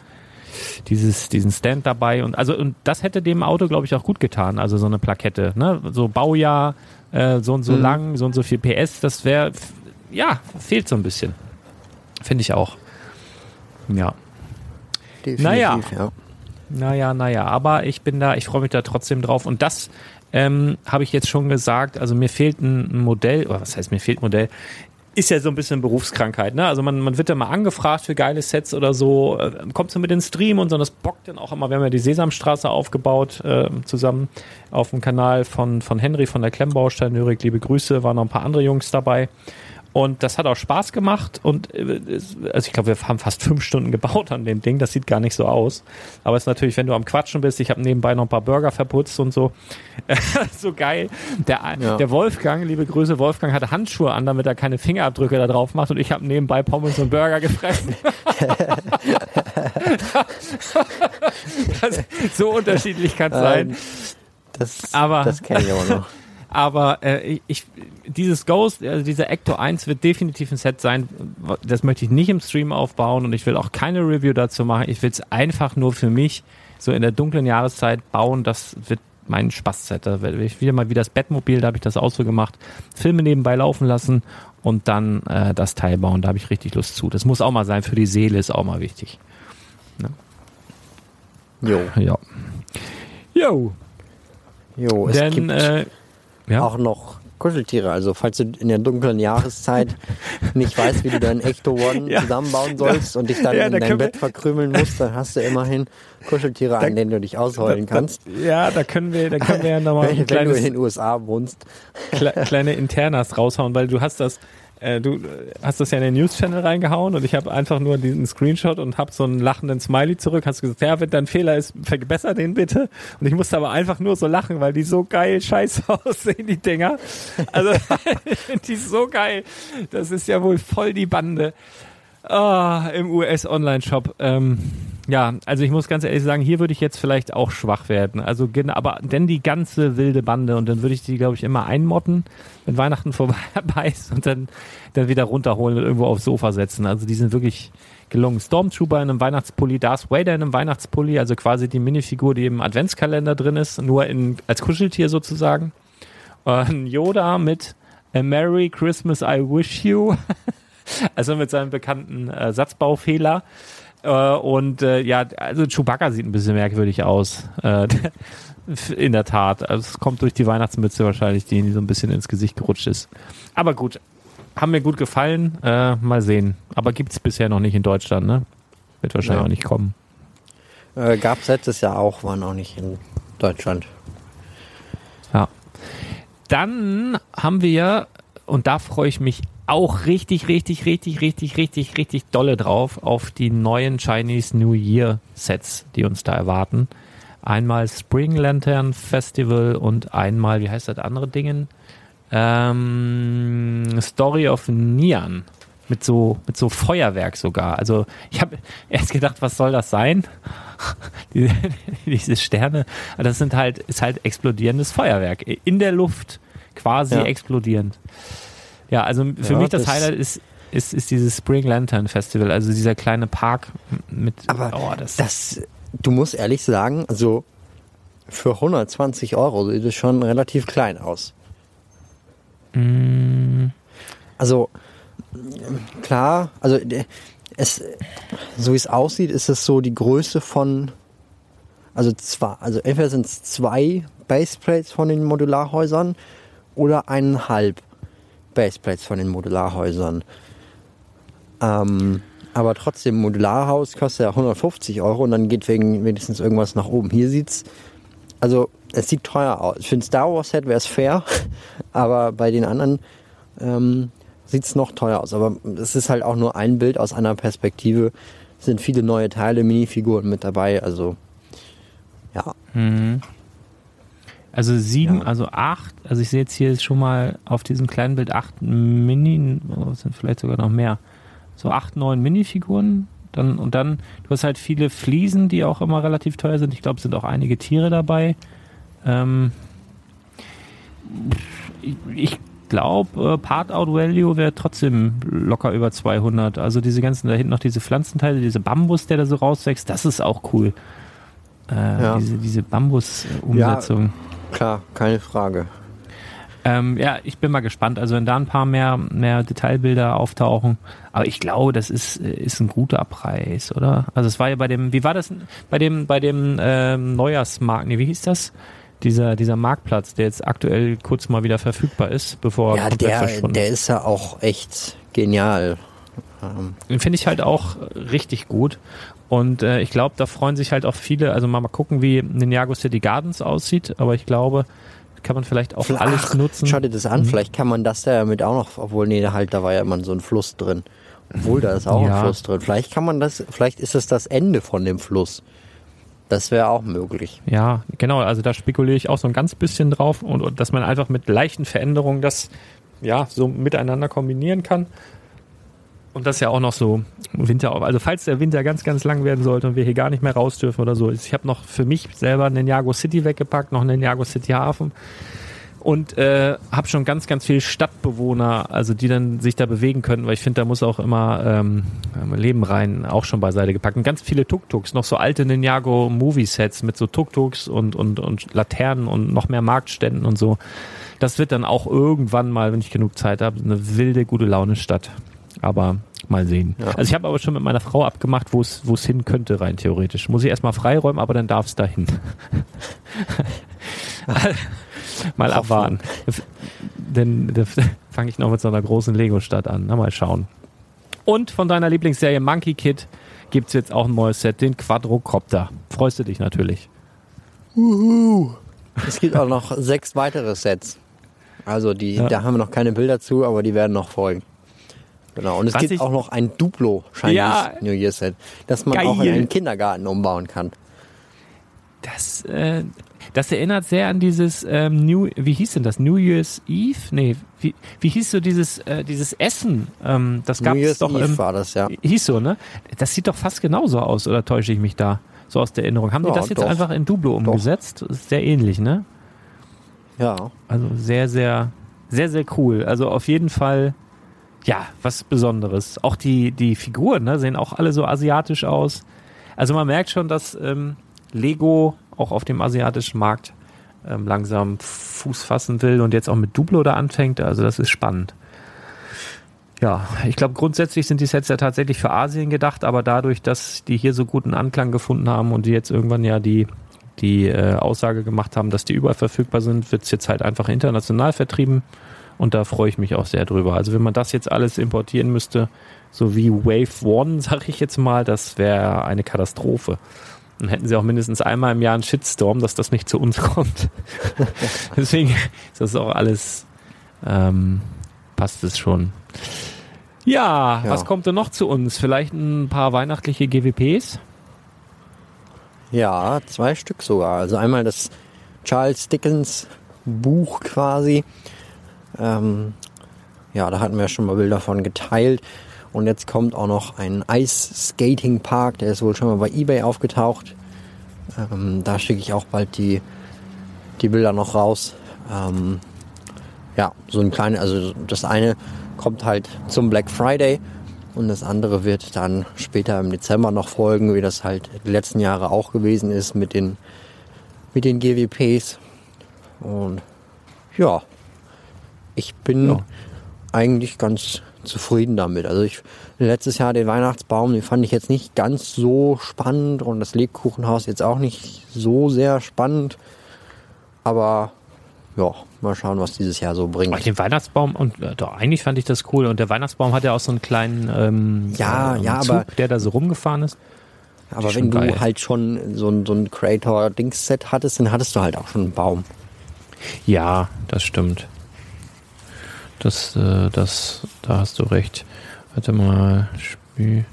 dieses, diesen Stand dabei und also und das hätte dem Auto, glaube ich, auch gut getan. Also so eine Plakette, ne? So Baujahr, äh, so und so Mhm. lang, so und so viel PS, das wäre ja, fehlt so ein bisschen. Finde ich auch. Ja. Definitiv, Naja. ja. Naja, naja, aber ich bin da, ich freue mich da trotzdem drauf. Und das ähm, habe ich jetzt schon gesagt. Also mir fehlt ein, ein Modell, oder was heißt mir fehlt ein Modell? Ist ja so ein bisschen Berufskrankheit, ne? Also man, man wird ja mal angefragt für geile Sets oder so, äh, kommt so mit ins Stream und so, und das bockt dann auch immer. Wir haben ja die Sesamstraße aufgebaut, äh, zusammen auf dem Kanal von, von Henry von der Klemmbaustein. Nörig, liebe Grüße, waren noch ein paar andere Jungs dabei. Und das hat auch Spaß gemacht. Und äh, also ich glaube, wir haben fast fünf Stunden gebaut an dem Ding. Das sieht gar nicht so aus. Aber es ist natürlich, wenn du am Quatschen bist, ich habe nebenbei noch ein paar Burger verputzt und so. [LAUGHS] so geil. Der, Ja. der Wolfgang, liebe Grüße, Wolfgang hatte Handschuhe an, damit er keine Fingerabdrücke da drauf macht. Und ich habe nebenbei Pommes und Burger gefressen. [LAUGHS] [LAUGHS] das, so unterschiedlich kann es sein. Ähm, das Aber- das kenne ich aber noch. Aber äh, ich, dieses Ghost, also dieser Ecto 1 wird definitiv ein Set sein. Das möchte ich nicht im Stream aufbauen und ich will auch keine Review dazu machen. Ich will es einfach nur für mich so in der dunklen Jahreszeit bauen. Das wird mein Spaßset. Da werde ich wieder mal wie das Bettmobil, da habe ich das auch so gemacht. Filme nebenbei laufen lassen und dann äh, das Teil bauen. Da habe ich richtig Lust zu. Das muss auch mal sein. Für die Seele ist auch mal wichtig. Ne? Jo. Ja. Jo. Jo, es Denn, gibt äh, ja. auch noch Kuscheltiere. Also falls du in der dunklen Jahreszeit [LAUGHS] nicht weißt, wie du deinen Ecto One Ja. zusammenbauen sollst und dich dann Ja, in da dein Bett verkrümeln musst, dann hast du immerhin Kuscheltiere, an denen du dich ausheulen kannst. Ja, da können wir, da können wir ja nochmal Wenn, [LAUGHS] ein wenn du in kleines, den USA wohnst. kle kleine Internas raushauen, weil du hast das, äh, du hast das ja in den News-Channel reingehauen und ich habe einfach nur diesen Screenshot und habe so einen lachenden Smiley zurück. Hast gesagt, ja, wenn dein Fehler ist, verbesser den bitte. Und ich musste aber einfach nur so lachen, weil die so geil scheiße [LAUGHS] aussehen, die Dinger. Also, [LAUGHS] die so geil. Das ist ja wohl voll die Bande. Ah, im US-Online-Shop. Ähm, ja, also ich muss ganz ehrlich sagen, hier würde ich jetzt vielleicht auch schwach werden. Also genau, aber denn die ganze wilde Bande und dann würde ich die, glaube ich, immer einmotten, wenn Weihnachten [LAUGHS] vorbei ist und dann, dann wieder runterholen und irgendwo aufs Sofa setzen. Also die sind wirklich gelungen. Stormtrooper in einem Weihnachtspulli, Darth Vader in einem Weihnachtspulli, also quasi die Minifigur, die im Adventskalender drin ist, nur in, als Kuscheltier sozusagen. Äh, Yoda mit A Merry Christmas, I wish you. [LAUGHS] [LAUGHS] Also mit seinem bekannten äh, Satzbaufehler. Äh, und äh, ja, also Chewbacca sieht ein bisschen merkwürdig aus. Äh, [LAUGHS] in der Tat. Also es kommt durch die Weihnachtsmütze wahrscheinlich, die so ein bisschen ins Gesicht gerutscht ist. Aber gut, haben mir gut gefallen. Äh, mal sehen. Aber gibt's bisher noch nicht in Deutschland, ne? Wird wahrscheinlich Ja. auch nicht kommen. Äh, Gab es letztes Jahr auch, waren auch nicht in Deutschland. Ja. Dann haben wir, und da freue ich mich auch richtig, richtig, richtig, richtig, richtig, richtig dolle drauf, auf die neuen Chinese New Year Sets, die uns da erwarten. Einmal Spring Lantern Festival und einmal, wie heißt das andere Dingen? Ähm, Story of Nian. Mit so, mit so Feuerwerk sogar. Also ich habe erst gedacht, was soll das sein? [LAUGHS] Die, [LAUGHS] diese Sterne, das sind halt, ist halt explodierendes Feuerwerk. In der Luft quasi Ja. explodierend. Ja, also für Ja, mich das, das- Highlight ist, ist, ist dieses Spring Lantern Festival, also dieser kleine Park mit, Aber oh, das, Das, du musst ehrlich sagen, also für 120 Euro sieht es schon relativ klein aus. Mm. Also klar, also es, so wie es aussieht, ist es so die Größe von, also zwar, also entweder sind es zwei Baseplates von den Modularhäusern oder eineinhalb Baseplates von den Modularhäusern. Ähm, aber trotzdem, Modularhaus kostet ja 150 Euro und dann geht wegen wenigstens irgendwas nach oben. Hier sieht's, also es sieht teuer aus. Für ein Star Wars Set wäre es fair, [LAUGHS] aber bei den anderen ähm, sieht's noch teuer aus. Aber es ist halt auch nur ein Bild aus einer Perspektive. Es sind viele neue Teile, Minifiguren mit dabei. Also ja, Also sieben, Ja. also acht, also ich sehe jetzt hier schon mal auf diesem kleinen Bild acht Mini, oh, es sind vielleicht sogar noch mehr, so acht, neun Minifiguren. Dann, und dann, du hast halt viele Fliesen, die auch immer relativ teuer sind. Ich glaube, es sind auch einige Tiere dabei. Ähm, ich ich glaube, äh, Part-Out-Value wäre trotzdem locker über 200. Also diese ganzen, da hinten noch diese Pflanzenteile, diese Bambus, der da so rauswächst, das ist auch cool. Äh, Ja. Diese, diese Bambus-Umsetzung. Klar, keine Frage. Ähm, ja, ich bin mal gespannt. Also wenn da ein paar mehr, mehr Detailbilder auftauchen. Aber ich glaube, das ist, äh, ist ein guter Preis, oder? Also es war ja bei dem, wie war das bei dem, bei dem ähm, Neujahrsmarkt, nee, wie hieß das? Dieser, dieser Marktplatz, der jetzt aktuell kurz mal wieder verfügbar ist, bevor er Ja, komplett der, verschwunden der ist ja auch echt genial. Den finde ich halt auch richtig gut. Und äh, ich glaube, da freuen sich halt auch viele. Also mal, mal gucken, wie Ninjago City Gardens aussieht. Aber ich glaube, kann man vielleicht auch alles Ach, nutzen. Schau dir das an, vielleicht kann man das da ja mit auch noch, obwohl, nee, halt, da war ja immer so ein Fluss drin. Obwohl, da ist auch Ja. ein Fluss drin. Vielleicht kann man das, vielleicht ist es das Ende von dem Fluss. Das wäre auch möglich. Ja, genau. Also da spekuliere ich auch so ein ganz bisschen drauf und, und dass man einfach mit leichten Veränderungen das ja so miteinander kombinieren kann. Und das ja auch noch so Winter, also falls der Winter ganz, ganz lang werden sollte und wir hier gar nicht mehr raus dürfen oder so. Ich habe noch für mich selber Ninjago City weggepackt, noch Ninjago City Hafen und äh, habe schon ganz, ganz viele Stadtbewohner, also die dann sich da bewegen können, weil ich finde, da muss auch immer ähm, Leben rein, auch schon beiseite gepackt. Und ganz viele Tuk-Tuks, noch so alte Ninjago Movie-Sets mit so Tuk-Tuks und, und, und Laternen und noch mehr Marktständen und so. Das wird dann auch irgendwann mal, wenn ich genug Zeit habe, eine wilde, gute Laune-Stadt. Aber mal sehen. Ja. Also ich habe aber schon mit meiner Frau abgemacht, wo es wo es hin könnte, rein theoretisch. Muss ich erstmal freiräumen, aber dann darf es dahin. [LAUGHS] mal abwarten. Denn da [LAUGHS] fange ich noch mit so einer großen Lego-Stadt an. Na, mal schauen. Und von deiner Lieblingsserie Monkey Kid gibt es jetzt auch ein neues Set, den Quadrocopter. Freust du dich natürlich. Uhu. Es gibt auch noch sechs weitere Sets. Also die, ja. da haben wir noch keine Bilder zu, aber die werden noch folgen. Genau. Und es gibt auch noch ein Duplo Chinese ja, New Year Set, das man geil. auch in einen Kindergarten umbauen kann. Das, äh, das erinnert sehr an dieses ähm, New, wie hieß denn das? New Year's Eve? Nee, wie, wie hieß so dieses, äh, dieses Essen? Ähm, das gab es doch. Eve war das, ja. Hieß so, ne? Das sieht doch fast genauso aus, oder täusche ich mich da? So aus der Erinnerung. Haben ja, die das jetzt doch. einfach in Duplo umgesetzt? Doch. Ist sehr ähnlich, ne? Ja. Also sehr, sehr, sehr, sehr cool. Also auf jeden Fall, ja, was Besonderes. Auch die, die Figuren ne, sehen auch alle so asiatisch aus. Also man merkt schon, dass ähm, Lego auch auf dem asiatischen Markt ähm, langsam Fuß fassen will und jetzt auch mit Duplo da anfängt. Also das ist spannend. Ja, ich glaube grundsätzlich sind die Sets ja tatsächlich für Asien gedacht, aber dadurch, dass die hier so guten Anklang gefunden haben und die jetzt irgendwann ja die die äh, Aussage gemacht haben, dass die überall verfügbar sind, wird es jetzt halt einfach international vertrieben. Und da freue ich mich auch sehr drüber. Also wenn man das jetzt alles importieren müsste, so wie Wave One, [LAUGHS] sag ich jetzt mal, das wäre eine Katastrophe. Dann hätten sie auch mindestens einmal im Jahr einen Shitstorm, dass das nicht zu uns [LAUGHS] kommt. [LAUGHS] Deswegen ist das auch alles, ähm, passt es schon. Ja, ja, was kommt denn noch zu uns? Vielleicht ein paar weihnachtliche GWPs? Ja, zwei Stück sogar. Also einmal das Charles Dickens Buch quasi. Ähm, ja, da hatten wir schon mal Bilder von geteilt. Und jetzt kommt auch noch ein Ice-Skating-Park, der ist wohl schon mal bei eBay aufgetaucht. Ähm, da schicke ich auch bald die, die Bilder noch raus. Ähm, ja, so ein kleines, also das eine kommt halt zum Black Friday und das andere wird dann später im Dezember noch folgen, wie das halt die letzten Jahre auch gewesen ist mit den, mit den GWPs. Und ja, ich bin ja. eigentlich ganz zufrieden damit. Also ich letztes Jahr den Weihnachtsbaum, den fand ich jetzt nicht ganz so spannend und das Lebkuchenhaus jetzt auch nicht so sehr spannend. Aber ja, mal schauen, was dieses Jahr so bringt. Den Weihnachtsbaum und äh, doch, eigentlich fand ich das cool. Und der Weihnachtsbaum hat ja auch so einen kleinen ähm, ja, äh, ja, Zug, aber, der da so rumgefahren ist. Aber wenn du geil. halt schon so ein, so ein Creator-Dings-Set hattest, dann hattest du halt auch schon einen Baum. Ja, das stimmt. Das, äh, das, da hast du recht. Warte mal, Spiel.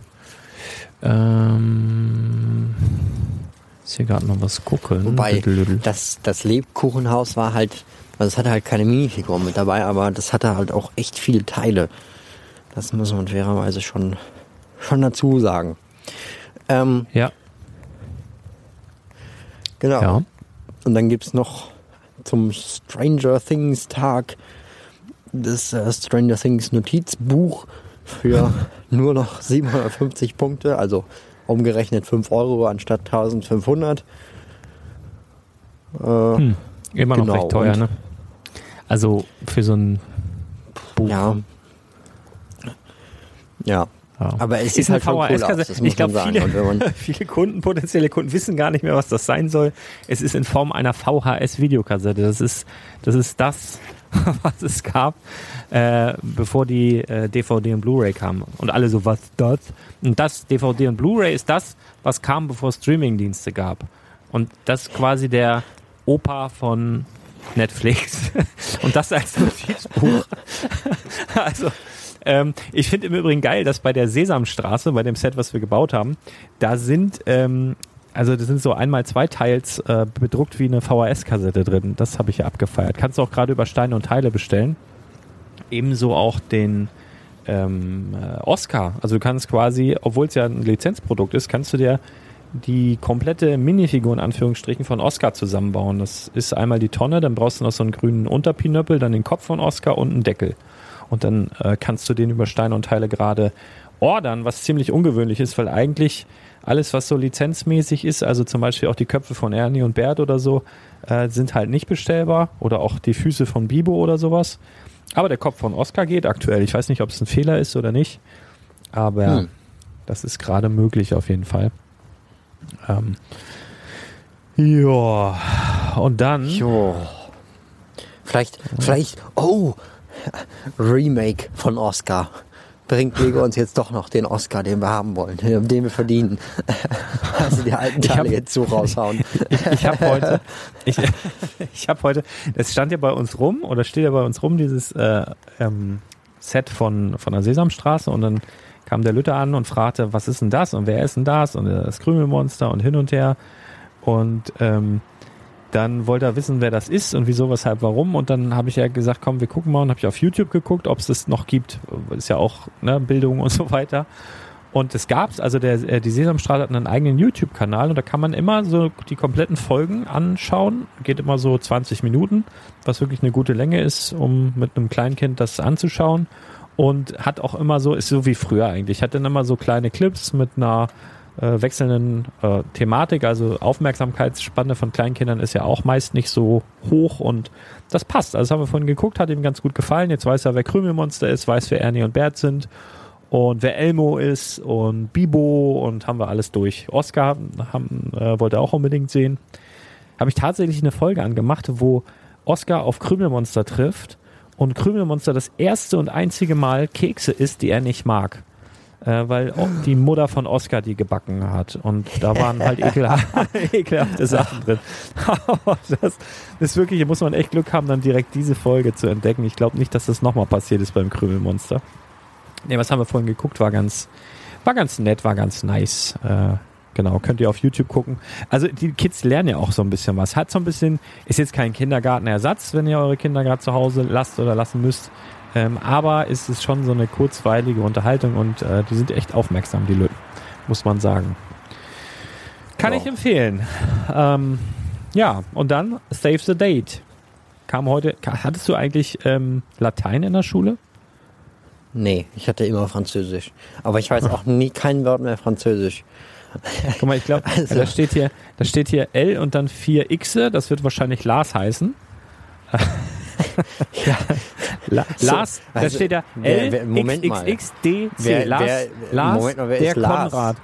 Ähm, ist hier gerade noch was gucken. Wobei, das, das Lebkuchenhaus war halt, also es hatte halt keine Minifigur mit dabei, aber das hatte halt auch echt viele Teile. Das muss man fairerweise schon, schon dazu sagen. Ähm, ja. Genau. Ja. Und dann gibt es noch zum Stranger Things Tag das äh, Stranger Things Notizbuch für [LAUGHS] nur noch 750 Punkte, also umgerechnet 5 Euro anstatt 1500. Äh, hm, immer noch genau. recht teuer, ne? Also für so ein Buch. Ja. Ja. Aber es sieht halt schon cool aus, Ich glaube, viele, [LAUGHS] viele Kunden, potenzielle Kunden wissen gar nicht mehr, was das sein soll. Es ist in Form einer VHS-Videokassette. Das ist, das ist das, [LAUGHS] was es gab, äh, bevor die äh, DVD und Blu-ray kamen. Und alle so, was das? Und das, DVD und Blu-ray ist das, was kam, bevor es Streaming-Dienste gab. Und das ist quasi der Opa von Netflix. [LAUGHS] und das als Notizbuch. [LAUGHS] also, ähm, ich finde im Übrigen geil, dass bei der Sesamstraße, bei dem Set, was wir gebaut haben, da sind ähm, also das sind so einmal zwei Teils äh, bedruckt wie eine VHS-Kassette drin. Das habe ich ja abgefeiert. Kannst du auch gerade über Steine und Teile bestellen. Ebenso auch den ähm, äh, Oscar. Also du kannst quasi, obwohl es ja ein Lizenzprodukt ist, kannst du dir die komplette Minifigur in Anführungsstrichen von Oscar zusammenbauen. Das ist einmal die Tonne, dann brauchst du noch so einen grünen Unterpinöppel, dann den Kopf von Oscar und einen Deckel. Und dann äh, kannst du den über Steine und Teile gerade ordern, was ziemlich ungewöhnlich ist, weil eigentlich alles, was so lizenzmäßig ist, also zum Beispiel auch die Köpfe von Ernie und Bert oder so, äh, sind halt nicht bestellbar oder auch die Füße von Bibo oder sowas. Aber der Kopf von Oscar geht aktuell. Ich weiß nicht, ob es ein Fehler ist oder nicht, aber hm. das ist gerade möglich auf jeden Fall. Ähm, ja, und dann. Jo. Vielleicht, vielleicht, oh, Remake von Oscar bringt Lego uns jetzt doch noch den Oscar, den wir haben wollen, [LAUGHS] den wir verdienen. [LAUGHS] Also die alten Teile jetzt so raushauen. Ich, ich habe heute, ich, [LAUGHS] ich habe heute, es stand ja bei uns rum oder steht ja bei uns rum dieses äh, ähm, Set von von der Sesamstraße und dann kam der Lütter an und fragte, was ist denn das und wer ist denn das und das Krümelmonster und hin und her und ähm, dann wollte er wissen, wer das ist und wieso, weshalb, warum. Und dann habe ich ja gesagt, komm, wir gucken mal und habe ich auf YouTube geguckt, ob es das noch gibt. Ist ja auch ne, Bildung und [LAUGHS] so weiter. Und es gab's, also der, äh, die Sesamstraße hat einen eigenen YouTube-Kanal und da kann man immer so die kompletten Folgen anschauen. Geht immer so 20 Minuten, was wirklich eine gute Länge ist, um mit einem Kleinkind das anzuschauen. Und hat auch immer so, ist so wie früher eigentlich, hat dann immer so kleine Clips mit einer äh, wechselnden äh, Thematik. Also Aufmerksamkeitsspanne von Kleinkindern ist ja auch meist nicht so hoch und das passt. Also das haben wir vorhin geguckt, hat ihm ganz gut gefallen. Jetzt weiß er, wer Krümelmonster ist, weiß, wer Ernie und Bert sind und wer Elmo ist und Bibo und haben wir alles durch. Oscar haben, äh, wollte auch unbedingt sehen. Habe ich tatsächlich eine Folge angemacht, wo Oscar auf Krümelmonster trifft und Krümelmonster das erste und einzige Mal Kekse isst, die er nicht mag äh, weil die Mutter von Oscar die gebacken hat. Und da waren halt [LAUGHS] [LAUGHS] ekelhafte Sachen drin. [LAUGHS] das ist wirklich, muss man echt Glück haben, dann direkt diese Folge zu entdecken. Ich glaube nicht, dass das nochmal passiert ist beim Krümelmonster. Ne, was haben wir vorhin geguckt? War ganz, war ganz nett, war ganz nice. Äh, Genau, könnt ihr auf YouTube gucken. Also die Kids lernen ja auch so ein bisschen was. Hat so ein bisschen, ist jetzt kein Kindergartenersatz, wenn ihr eure Kinder gerade zu Hause lasst oder lassen müsst. Ähm, aber es ist schon so eine kurzweilige Unterhaltung und äh, die sind echt aufmerksam, die Lütten, muss man sagen. Kann wow. ich empfehlen. Ähm, ja, und dann Save the Date. Kam heute, hattest du eigentlich ähm, Latein in der Schule? Nee, ich hatte immer Französisch. Aber ich weiß auch nie kein Wort mehr Französisch. Guck mal, ich glaube, [LAUGHS] also. da steht hier, da steht hier L und dann vier X, das wird wahrscheinlich Lars heißen. [LAUGHS] ja. La Lars, so, also, da steht da L wer, Moment XXXDC. Wer, Lars, Lars Moment mal, wer der ist Lars? Konrad.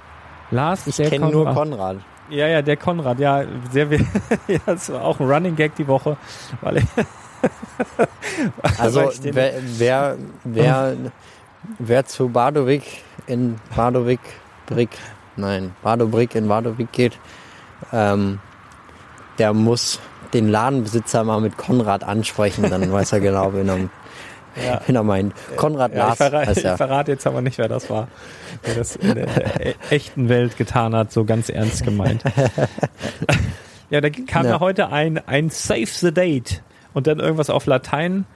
Lars, ich kenne nur Konrad. Ja, ja, der Konrad, ja, sehr, [LAUGHS] ja, das war auch ein Running Gag die Woche, weil [LAUGHS] also wer, wer, wer, wer zu Badowik in Badowik Brick, nein, Badobrick in Badowik geht, ähm, der muss den Ladenbesitzer mal mit Konrad ansprechen, dann weiß er genau, wen er, ja. wen er meint. Konrad ja, Lars. Ich verrate, ich verrate jetzt aber nicht, wer das war, der das in der echten Welt getan hat, so ganz ernst gemeint. [LAUGHS] ja, da kam ja. ja heute ein, ein Save the Date und dann irgendwas auf Latein.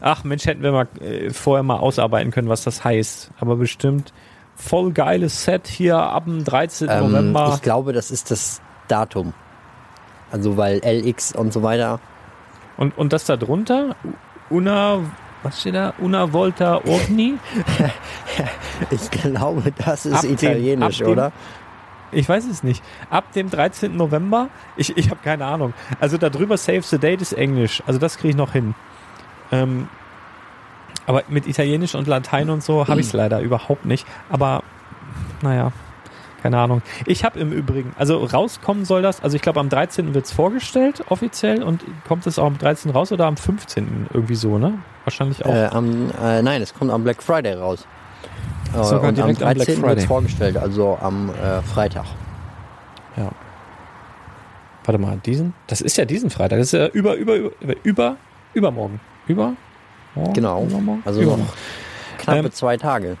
Ach Mensch, hätten wir mal äh, vorher mal ausarbeiten können, was das heißt. Aber bestimmt voll geiles Set hier ab dem 13. Ähm, November. Ich glaube, das ist das Datum. Also weil LX und so weiter. Und, und das da drunter? Una, was steht da? Una Volta Ovni? [LAUGHS] ich glaube, das ist ab italienisch, dem, oder? Dem, ich weiß es nicht. Ab dem 13. November? Ich, ich habe keine Ahnung. Also da drüber Save the Date ist Englisch. Also das kriege ich noch hin. Ähm, aber mit Italienisch und Latein und so habe ich es leider überhaupt nicht. Aber naja, keine Ahnung. Ich habe im Übrigen, also rauskommen soll das, also ich glaube am 13. wird es vorgestellt, offiziell, und kommt es auch am 13. raus oder am 15. irgendwie so, ne? Wahrscheinlich auch. Äh, am, äh, nein, es kommt am Black Friday raus. Äh, Sogar und direkt am 13. wird es vorgestellt, also am äh, Freitag. Ja. Warte mal, diesen? Das ist ja diesen Freitag. Das ist ja über, über, über, über, übermorgen. Über? Morgen, genau. Übermorgen? Also übermorgen. noch knappe ähm, zwei Tage.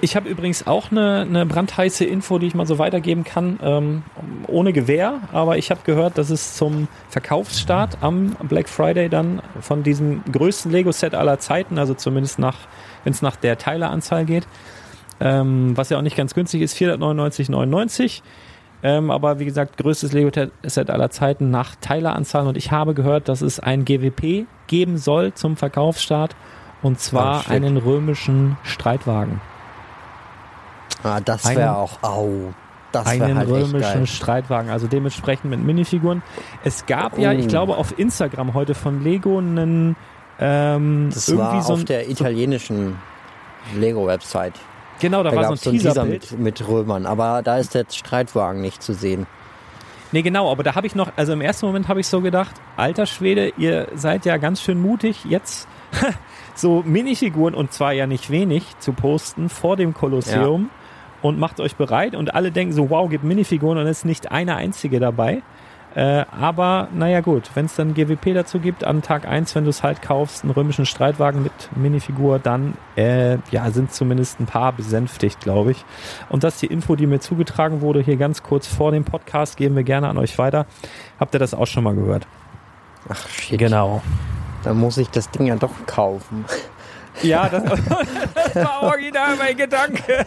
Ich habe übrigens auch eine, eine brandheiße Info, die ich mal so weitergeben kann, ähm, ohne Gewehr, aber ich habe gehört, dass es zum Verkaufsstart am Black Friday dann von diesem größten Lego-Set aller Zeiten, also zumindest nach, wenn es nach der Teileanzahl geht, ähm, was ja auch nicht ganz günstig ist, 499,99, Ähm, aber wie gesagt, größtes Lego-Set aller Zeiten nach Teileranzahl. Und ich habe gehört, dass es ein GWP geben soll zum Verkaufsstart. Und zwar oh, einen römischen Streitwagen. Ah, das wäre auch, au, das einen halt römischen Streitwagen, also dementsprechend mit Minifiguren. Es gab oh. ja, ich oh. glaube, auf Instagram heute von Lego einen ähm, das war so auf der italienischen Lego-Website. Genau, da, da war so ein, so ein Teaser mit, mit Römern, aber da ist der Streitwagen nicht zu sehen. Nee, genau, aber da habe ich noch, also im ersten Moment habe ich so gedacht, alter Schwede, ihr seid ja ganz schön mutig, jetzt [LAUGHS] so Minifiguren und zwar ja nicht wenig zu posten vor dem Kolosseum ja. Und macht euch bereit und alle denken so, wow, gibt Minifiguren und es ist nicht eine einzige dabei. Äh, aber naja gut, wenn es dann GWP dazu gibt an Tag 1, wenn du es halt kaufst, einen römischen Streitwagen mit Minifigur, dann äh, ja, sind zumindest ein paar besänftigt, glaube ich. Und das ist die Info, die mir zugetragen wurde, hier ganz kurz vor dem Podcast, geben wir gerne an euch weiter. Habt ihr das auch schon mal gehört? Ach shit. Genau. Dann muss ich das Ding ja doch kaufen. Ja, das, [LAUGHS] das war original mein Gedanke.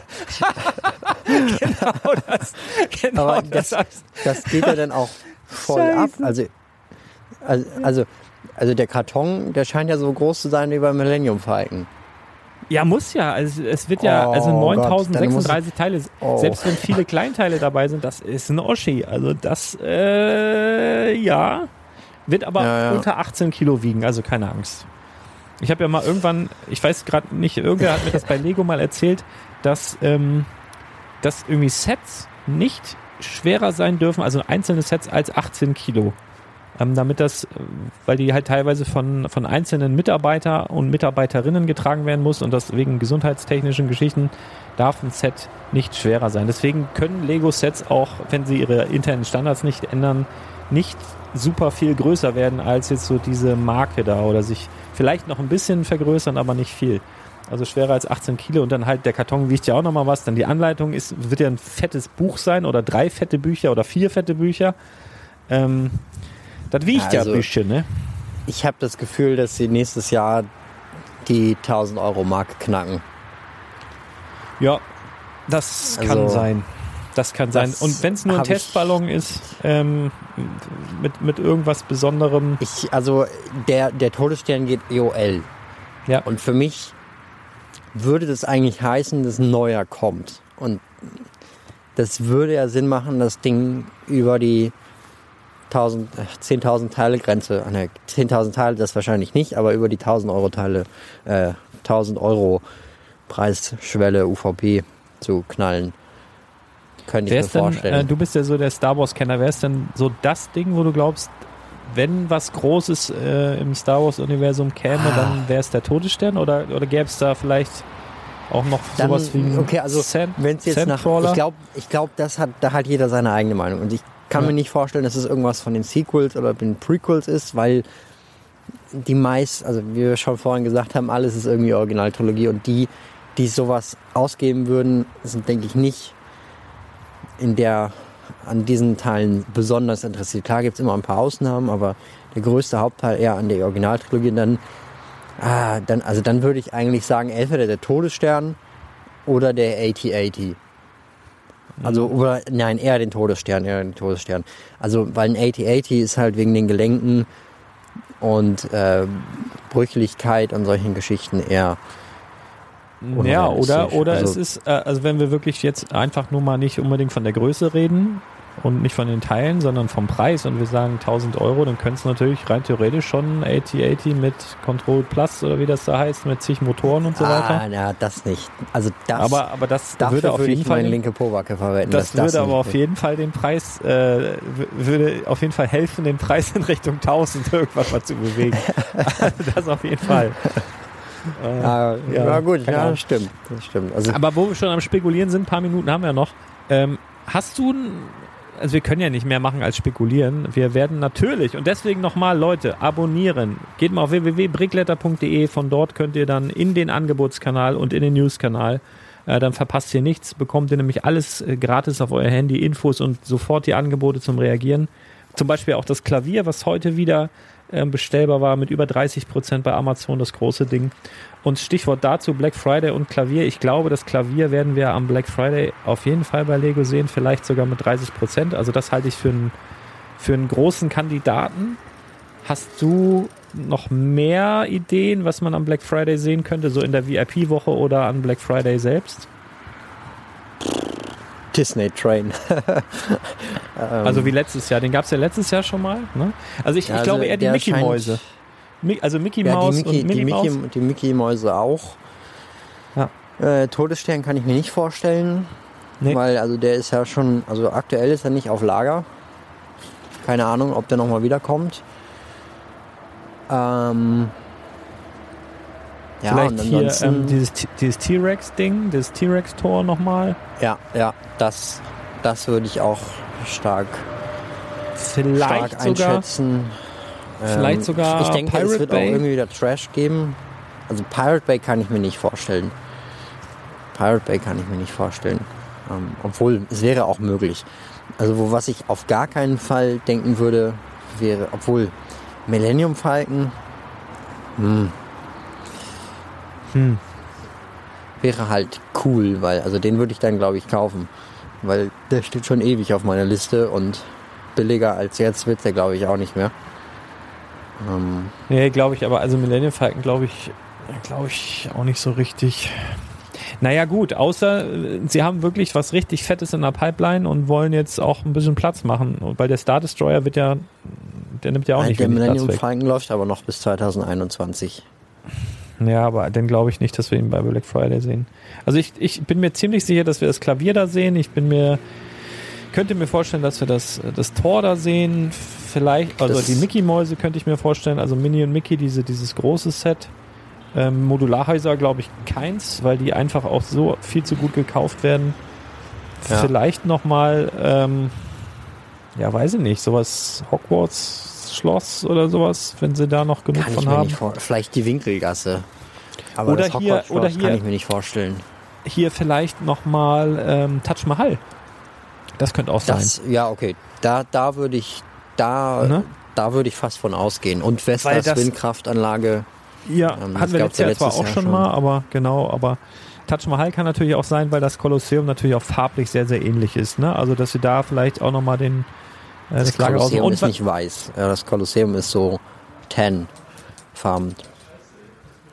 [LAUGHS] genau das. Genau Aber das, das, das geht ja dann auch voll Scheiße. ab. Also, also, also, also der Karton, der scheint ja so groß zu sein wie beim Millennium Falcon. Ja, muss ja. Also es wird ja, oh, also 9036 Teile, oh. selbst wenn viele Kleinteile dabei sind, das ist ein Oschi. Also das, äh, ja, wird aber ja, ja. unter 18 Kilo wiegen, also keine Angst. Ich habe ja mal irgendwann, ich weiß gerade nicht, irgendwer hat mir das bei Lego mal erzählt, dass, ähm, dass irgendwie Sets nicht schwerer sein dürfen, also einzelne Sets als 18 Kilo. Ähm, damit das, weil die halt teilweise von, von einzelnen Mitarbeiter und Mitarbeiterinnen getragen werden muss und das wegen gesundheitstechnischen Geschichten darf ein Set nicht schwerer sein. Deswegen können Lego-Sets auch, wenn sie ihre internen Standards nicht ändern, nicht super viel größer werden als jetzt so diese Marke da oder sich vielleicht noch ein bisschen vergrößern, aber nicht viel also schwerer als 18 Kilo und dann halt der Karton wiegt ja auch nochmal was. Dann die Anleitung ist, wird ja ein fettes Buch sein oder drei fette Bücher oder vier fette Bücher. Ähm, das wiegt also, ja ein bisschen, ne? Ich habe das Gefühl, dass sie nächstes Jahr die 1000 Euro Marke knacken. Ja, das also, kann sein. Das kann sein. Und wenn es nur ein Testballon ist, ähm, mit, mit irgendwas Besonderem. Ich, also der, der Todesstern geht EOL. Ja. Und für mich würde das eigentlich heißen, dass ein neuer kommt. Und das würde ja Sinn machen, das Ding über die 10.000 Teile Grenze, ne, 10.000 Teile das wahrscheinlich nicht, aber über die 1.000 Euro Teile, äh, 1.000 Euro Preisschwelle UVP zu knallen. Könnte ich mir vorstellen. Denn, äh, du bist ja so der Star Wars Kenner. Wer ist denn so das Ding, wo du glaubst, wenn was Großes äh, im Star Wars-Universum käme, ah. dann wäre es der Todesstern oder, oder gäbe es da vielleicht auch noch dann, sowas wie okay, also wenn es jetzt nach, ich glaube, ich glaube, das hat, da hat jeder seine eigene Meinung und ich kann ja. mir nicht vorstellen, dass es irgendwas von den Sequels oder den Prequels ist, weil die meist, also wie wir schon vorhin gesagt haben, alles ist irgendwie Originaltrilogie und die, die sowas ausgeben würden, sind denke ich nicht in der an diesen Teilen besonders interessiert. Klar gibt es immer ein paar Ausnahmen, aber der größte Hauptteil eher an der Originaltrilogie. Dann, ah, dann, also dann würde ich eigentlich sagen, entweder der Todesstern oder der AT-80. Also, mhm. oder, nein, eher den Todesstern, eher den Todesstern. Also, weil ein AT-80 ist halt wegen den Gelenken und äh, Brüchlichkeit und solchen Geschichten eher ja, oder, oder also, es ist, äh, also wenn wir wirklich jetzt einfach nur mal nicht unbedingt von der Größe reden und nicht von den Teilen, sondern vom Preis und wir sagen 1000 Euro, dann könnte es natürlich rein theoretisch schon AT80 mit Control Plus oder wie das da heißt, mit zig Motoren und so weiter. Ah, ja, das nicht. Also das, aber, aber das würde auf jeden Fall linke Pobacke verwenden. Das, das würde aber auf jeden Fall den Preis, äh, würde auf jeden Fall helfen, den Preis in Richtung 1000 irgendwas mal zu bewegen. also [LAUGHS] [LAUGHS] das auf jeden Fall. Äh, ja, ja, gut, ja, das stimmt. Das stimmt. Also Aber wo wir schon am Spekulieren sind, ein paar Minuten haben wir noch. Ähm, hast du also wir können ja nicht mehr machen als spekulieren. Wir werden natürlich und deswegen nochmal Leute abonnieren. Geht mal auf www.brickletter.de. Von dort könnt ihr dann in den Angebotskanal und in den Newskanal. Äh, dann verpasst ihr nichts, bekommt ihr nämlich alles äh, gratis auf euer Handy, Infos und sofort die Angebote zum Reagieren. Zum Beispiel auch das Klavier, was heute wieder bestellbar war, mit über 30 Prozent bei Amazon, das große Ding. Und Stichwort dazu Black Friday und Klavier. Ich glaube, das Klavier werden wir am Black Friday auf jeden Fall bei Lego sehen, vielleicht sogar mit 30 Prozent. Also das halte ich für einen, für einen großen Kandidaten. Hast du noch mehr Ideen, was man am Black Friday sehen könnte, so in der VIP-Woche oder an Black Friday selbst? Disney Train. [LAUGHS] also wie letztes Jahr. Den gab es ja letztes Jahr schon mal. Ne? Also ich, ja, ich glaube also eher die Mickey-Mäuse. Also Mickey ja, Mouse Mickey, und Minnie die Mickey, Maus. Die Mickey-Mäuse auch. Ja. Äh, Todesstern kann ich mir nicht vorstellen. Nee. Weil also der ist ja schon, also aktuell ist er nicht auf Lager. Keine Ahnung, ob der nochmal wiederkommt. Ähm, ja, Vielleicht hier ähm, dieses, dieses T-Rex-Ding, das T-Rex-Tor nochmal. Ja, ja, das, das würde ich auch stark, vielleicht stark einschätzen. Sogar, vielleicht ähm, sogar Ich denke, Pirate es wird Bay. auch irgendwie wieder Trash geben. Also Pirate Bay kann ich mir nicht vorstellen. Pirate Bay kann ich mir nicht vorstellen. Ähm, obwohl, es wäre auch möglich. Also wo was ich auf gar keinen Fall denken würde, wäre, obwohl Millennium Falcon, hm, hm. Wäre halt cool, weil, also den würde ich dann, glaube ich, kaufen. Weil der steht schon ewig auf meiner Liste und billiger als jetzt wird der, glaube ich, auch nicht mehr. Ähm. Nee, glaube ich, aber also Millennium Falcon, glaube ich, glaube ich auch nicht so richtig. Naja, gut, außer sie haben wirklich was richtig Fettes in der Pipeline und wollen jetzt auch ein bisschen Platz machen, weil der Star Destroyer wird ja, der nimmt ja auch Nein, nicht Der Millennium Falcon läuft aber noch bis 2021. Ja, aber dann glaube ich nicht, dass wir ihn bei Black Friday sehen. Also ich, ich bin mir ziemlich sicher, dass wir das Klavier da sehen. Ich bin mir, könnte mir vorstellen, dass wir das, das Tor da sehen. Vielleicht, also das die Mickey-Mäuse könnte ich mir vorstellen. Also Minnie und Mickey, diese, dieses große Set. Ähm, Modularhäuser glaube ich keins, weil die einfach auch so viel zu gut gekauft werden. Ja. Vielleicht nochmal, ähm, ja, weiß ich nicht, sowas Hogwarts Schloss oder sowas, wenn sie da noch genug kann von haben. Vielleicht die Winkelgasse. Aber oder hier, oder hier kann ich mir nicht vorstellen. Hier vielleicht nochmal ähm, Taj Mahal. Das könnte auch das, sein. Ja, okay. Da, da würde ich, da, ne? da würde ich fast von ausgehen. Und Vestas das, Windkraftanlage. Ja, ähm, hatten wir letztes Jahr zwar auch schon mal, aber genau, aber Taj Mahal kann natürlich auch sein, weil das Kolosseum natürlich auch farblich sehr, sehr ähnlich ist. Ne? Also, dass sie da vielleicht auch nochmal den, äh, das, das Kolosseum ist nicht weiß. Das Kolosseum ist so tan farben.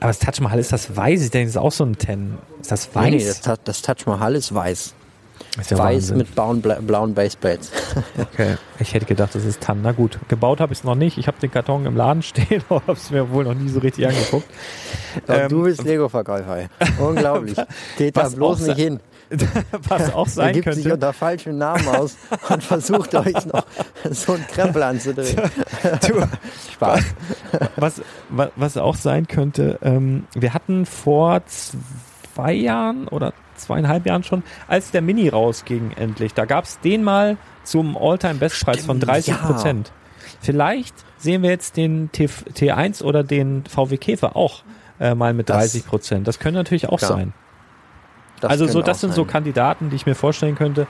Aber das Taj Mahal ist das weiß? Ich denke, das ist auch so ein Ten. Ist das weiß? Nee, nee das, das Taj Mahal ist weiß. Ist ja weiß Wahnsinn. mit blauen, blauen Baseplates. [LAUGHS] okay, ich hätte gedacht, das ist Tan. Na gut, gebaut habe ich es noch nicht. Ich habe den Karton im Laden stehen, [LAUGHS] aber habe es mir wohl noch nie so richtig angeguckt. Doch, ähm, du bist Lego-Verkäufer. [LAUGHS] Unglaublich. Geht da bloß nicht hin. [LAUGHS] was auch sein er gibt könnte. sich unter falschen Namen aus und versucht [LAUGHS] euch noch so einen Krempel anzudrehen. [LAUGHS] Du, Spaß. Was, was, was auch sein könnte, ähm, wir hatten vor zwei Jahren oder zweieinhalb Jahren schon, als der Mini rausging endlich, da gab es den mal zum All-Time-Bestpreis von 30 Prozent. Ja. Vielleicht sehen wir jetzt den T, T1 oder den VW Käfer auch äh, mal mit 30 Prozent. Das, das könnte natürlich auch ja. sein. Das also so, das sind sein. so Kandidaten, die ich mir vorstellen könnte.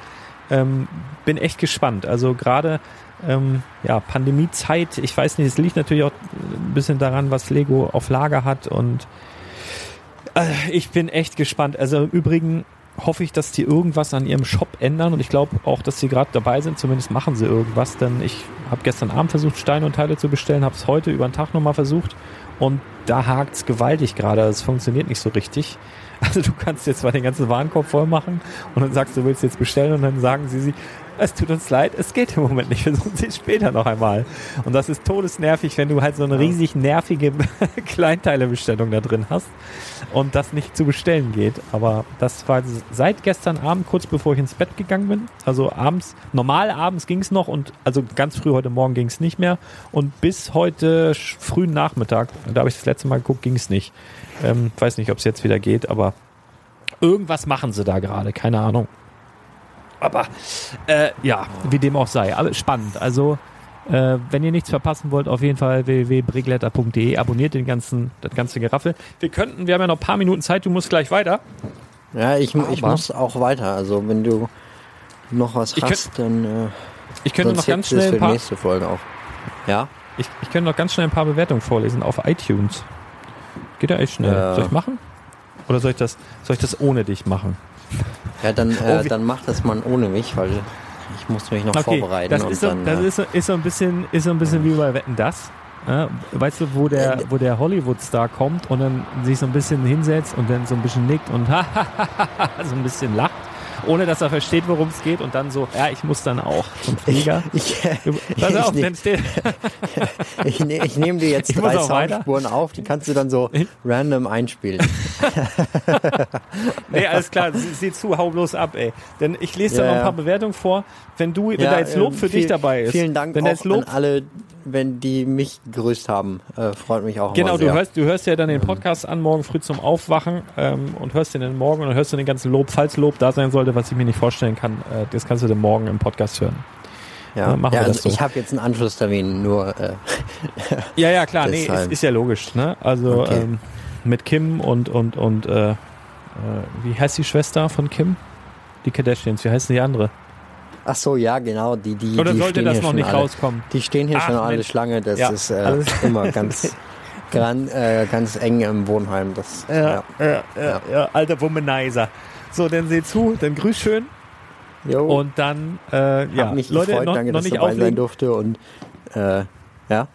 Ähm, bin echt gespannt. Also gerade ähm, ja, Pandemiezeit, ich weiß nicht, es liegt natürlich auch ein bisschen daran, was Lego auf Lager hat und äh, ich bin echt gespannt. Also im Übrigen hoffe ich, dass die irgendwas an ihrem Shop ändern und ich glaube auch, dass sie gerade dabei sind, zumindest machen sie irgendwas, denn ich habe gestern Abend versucht, Steine und Teile zu bestellen, habe es heute über den Tag nochmal versucht und da hakt es gewaltig gerade, es funktioniert nicht so richtig. Also du kannst jetzt zwar den ganzen Warenkorb voll machen und dann sagst du, willst jetzt bestellen und dann sagen sie, sie es tut uns leid, es geht im Moment nicht, [LAUGHS] versuchen Sie es später noch einmal. Und das ist todesnervig, wenn du halt so eine riesig nervige [LAUGHS] Kleinteilebestellung da drin hast und das nicht zu bestellen geht. Aber das war seit gestern Abend, kurz bevor ich ins Bett gegangen bin. Also abends, normal abends ging es noch und also ganz früh heute Morgen ging es nicht mehr. Und bis heute frühen Nachmittag, da habe ich das letzte Mal geguckt, ging es nicht. Ähm, weiß nicht, ob es jetzt wieder geht, aber irgendwas machen sie da gerade, keine Ahnung. Aber äh, ja, wie dem auch sei, alles spannend. Also äh, wenn ihr nichts verpassen wollt, auf jeden Fall www.brigletter.de, abonniert den ganzen, das ganze Geraffel. Wir könnten, wir haben ja noch ein paar Minuten Zeit, du musst gleich weiter. Ja, ich, ich muss auch weiter. Also wenn du noch was ich hast, könnt, dann äh, ich könnte noch ganz schnell ein paar nächste Folge auf. Ja. Ich, ich könnte noch ganz schnell ein paar Bewertungen vorlesen auf iTunes. Geht ja echt schnell. Ja. Soll ich machen? Oder soll ich das, soll ich das ohne dich machen? Ja, dann, äh, oh, dann mach das mal ohne mich, weil ich muss mich noch okay, vorbereiten. Das, ist so, dann, das ist, ist, so ein bisschen, ist so ein bisschen wie bei Wetten das. Ja, weißt du, wo der, wo der Hollywood-Star kommt und dann sich so ein bisschen hinsetzt und dann so ein bisschen nickt und [LAUGHS] so ein bisschen lacht ohne dass er versteht, worum es geht und dann so, ja, ich muss dann auch zum Flieger. Ich, ich, Pass auf, [LAUGHS] ich, nehm, ich, ne, ich nehme dir jetzt drei Soundspuren auf, die kannst du dann so random einspielen. [LAUGHS] nee, alles klar, sieh zu, hau bloß ab, ey. Denn ich lese ja, da noch ein paar Bewertungen vor. Wenn du, wenn ja, da jetzt Lob für viel, dich dabei ist. Vielen Dank wenn auch Lob, an alle, wenn die mich gegrüßt haben. Äh, freut mich auch Genau, du hörst, du hörst ja dann den Podcast an, morgen früh zum Aufwachen ähm, und hörst den dann morgen und dann hörst du den ganzen Lob, falls Lob da sein sollte, was ich mir nicht vorstellen kann, äh, das kannst du dann morgen im Podcast hören. Ja, machen ja, wir also so. ich habe jetzt einen Anschlusstermin, nur. Äh, [LAUGHS] ja, ja, klar, nee, ist, ist, ja logisch. Ne? Also okay. ähm, mit Kim und und und äh, äh, wie heißt die Schwester von Kim? Die Kardashians, wie heißt die andere? Ach so, ja, genau. Die, die, Oder die sollte das noch nicht alle, rauskommen? Die stehen hier Ach, schon alle Mensch. Schlange. Das ja, ist äh, [LAUGHS] immer [LAUGHS] ganz, gran, äh, ganz eng im Wohnheim. Das, ja, ja, ja, ja, alter Womanizer. So, dann seht zu, dann grüß schön. Jo. Und dann, äh, ja, mich Leute, gefreut, noch, danke, noch nicht dabei auflegen. sein durfte und, äh, ja.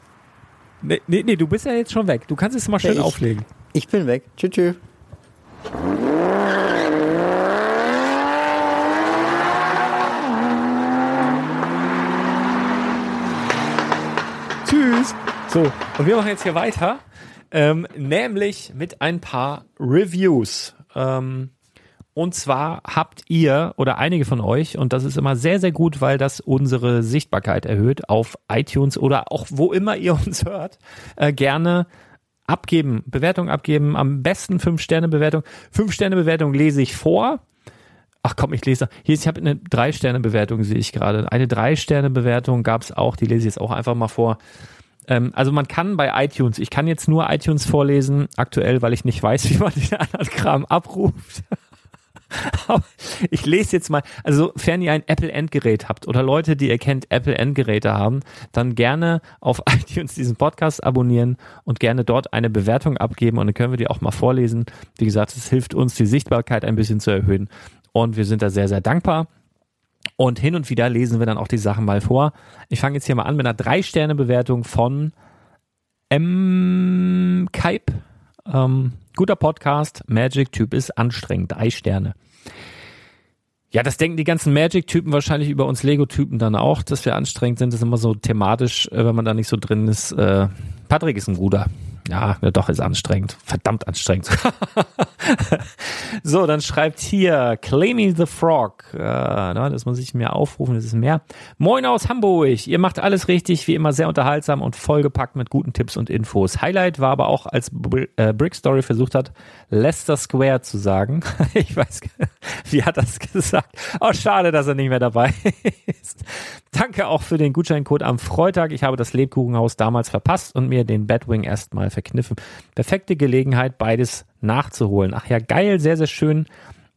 Nee, nee, nee, du bist ja jetzt schon weg. Du kannst es mal schön ich, auflegen. Ich bin weg. Tschüss, tschüss. Tschüss. So, und wir machen jetzt hier weiter, ähm, nämlich mit ein paar Reviews. Ähm, und zwar habt ihr oder einige von euch, und das ist immer sehr, sehr gut, weil das unsere Sichtbarkeit erhöht auf iTunes oder auch wo immer ihr [LAUGHS] uns hört, äh, gerne abgeben, Bewertung abgeben, am besten 5-Sterne-Bewertung. 5-Sterne-Bewertung lese ich vor. Ach komm, ich lese. Hier, ich habe eine 3-Sterne-Bewertung, sehe ich gerade. Eine 3-Sterne-Bewertung gab es auch, die lese ich jetzt auch einfach mal vor. Ähm, also man kann bei iTunes, ich kann jetzt nur iTunes vorlesen, aktuell, weil ich nicht weiß, [LAUGHS] wie man den anderen Kram abruft. [LAUGHS] ich lese jetzt mal, also sofern ihr ein Apple-Endgerät habt oder Leute, die ihr kennt, Apple-Endgeräte haben, dann gerne auf [LAUGHS] iTunes diesen Podcast abonnieren und gerne dort eine Bewertung abgeben und dann können wir die auch mal vorlesen. Wie gesagt, es hilft uns, die Sichtbarkeit ein bisschen zu erhöhen und wir sind da sehr, sehr dankbar. Und hin und wieder lesen wir dann auch die Sachen mal vor. Ich fange jetzt hier mal an mit einer Drei-Sterne-Bewertung von M. Kaip. Ähm, guter Podcast. Magic-Typ ist anstrengend. Drei Sterne. Ja, das denken die ganzen Magic-Typen wahrscheinlich über uns Lego-Typen dann auch, dass wir anstrengend sind. Das ist immer so thematisch, äh, wenn man da nicht so drin ist. Äh, Patrick ist ein guter. Ja, doch, ist anstrengend. Verdammt anstrengend. [LAUGHS] so, dann schreibt hier Claiming the Frog. Äh, das muss ich mir aufrufen, das ist mehr. Moin aus Hamburg. Ihr macht alles richtig, wie immer sehr unterhaltsam und vollgepackt mit guten Tipps und Infos. Highlight war aber auch, als äh, Brick Story versucht hat, Leicester Square zu sagen. [LAUGHS] ich weiß, [LAUGHS] wie hat das gesagt? Oh, schade, dass er nicht mehr dabei ist. Danke auch für den Gutscheincode am Freitag. Ich habe das Lebkuchenhaus damals verpasst und mir den Batwing erstmal verkniffen. Perfekte Gelegenheit, beides nachzuholen. Ach ja, geil, sehr, sehr schön,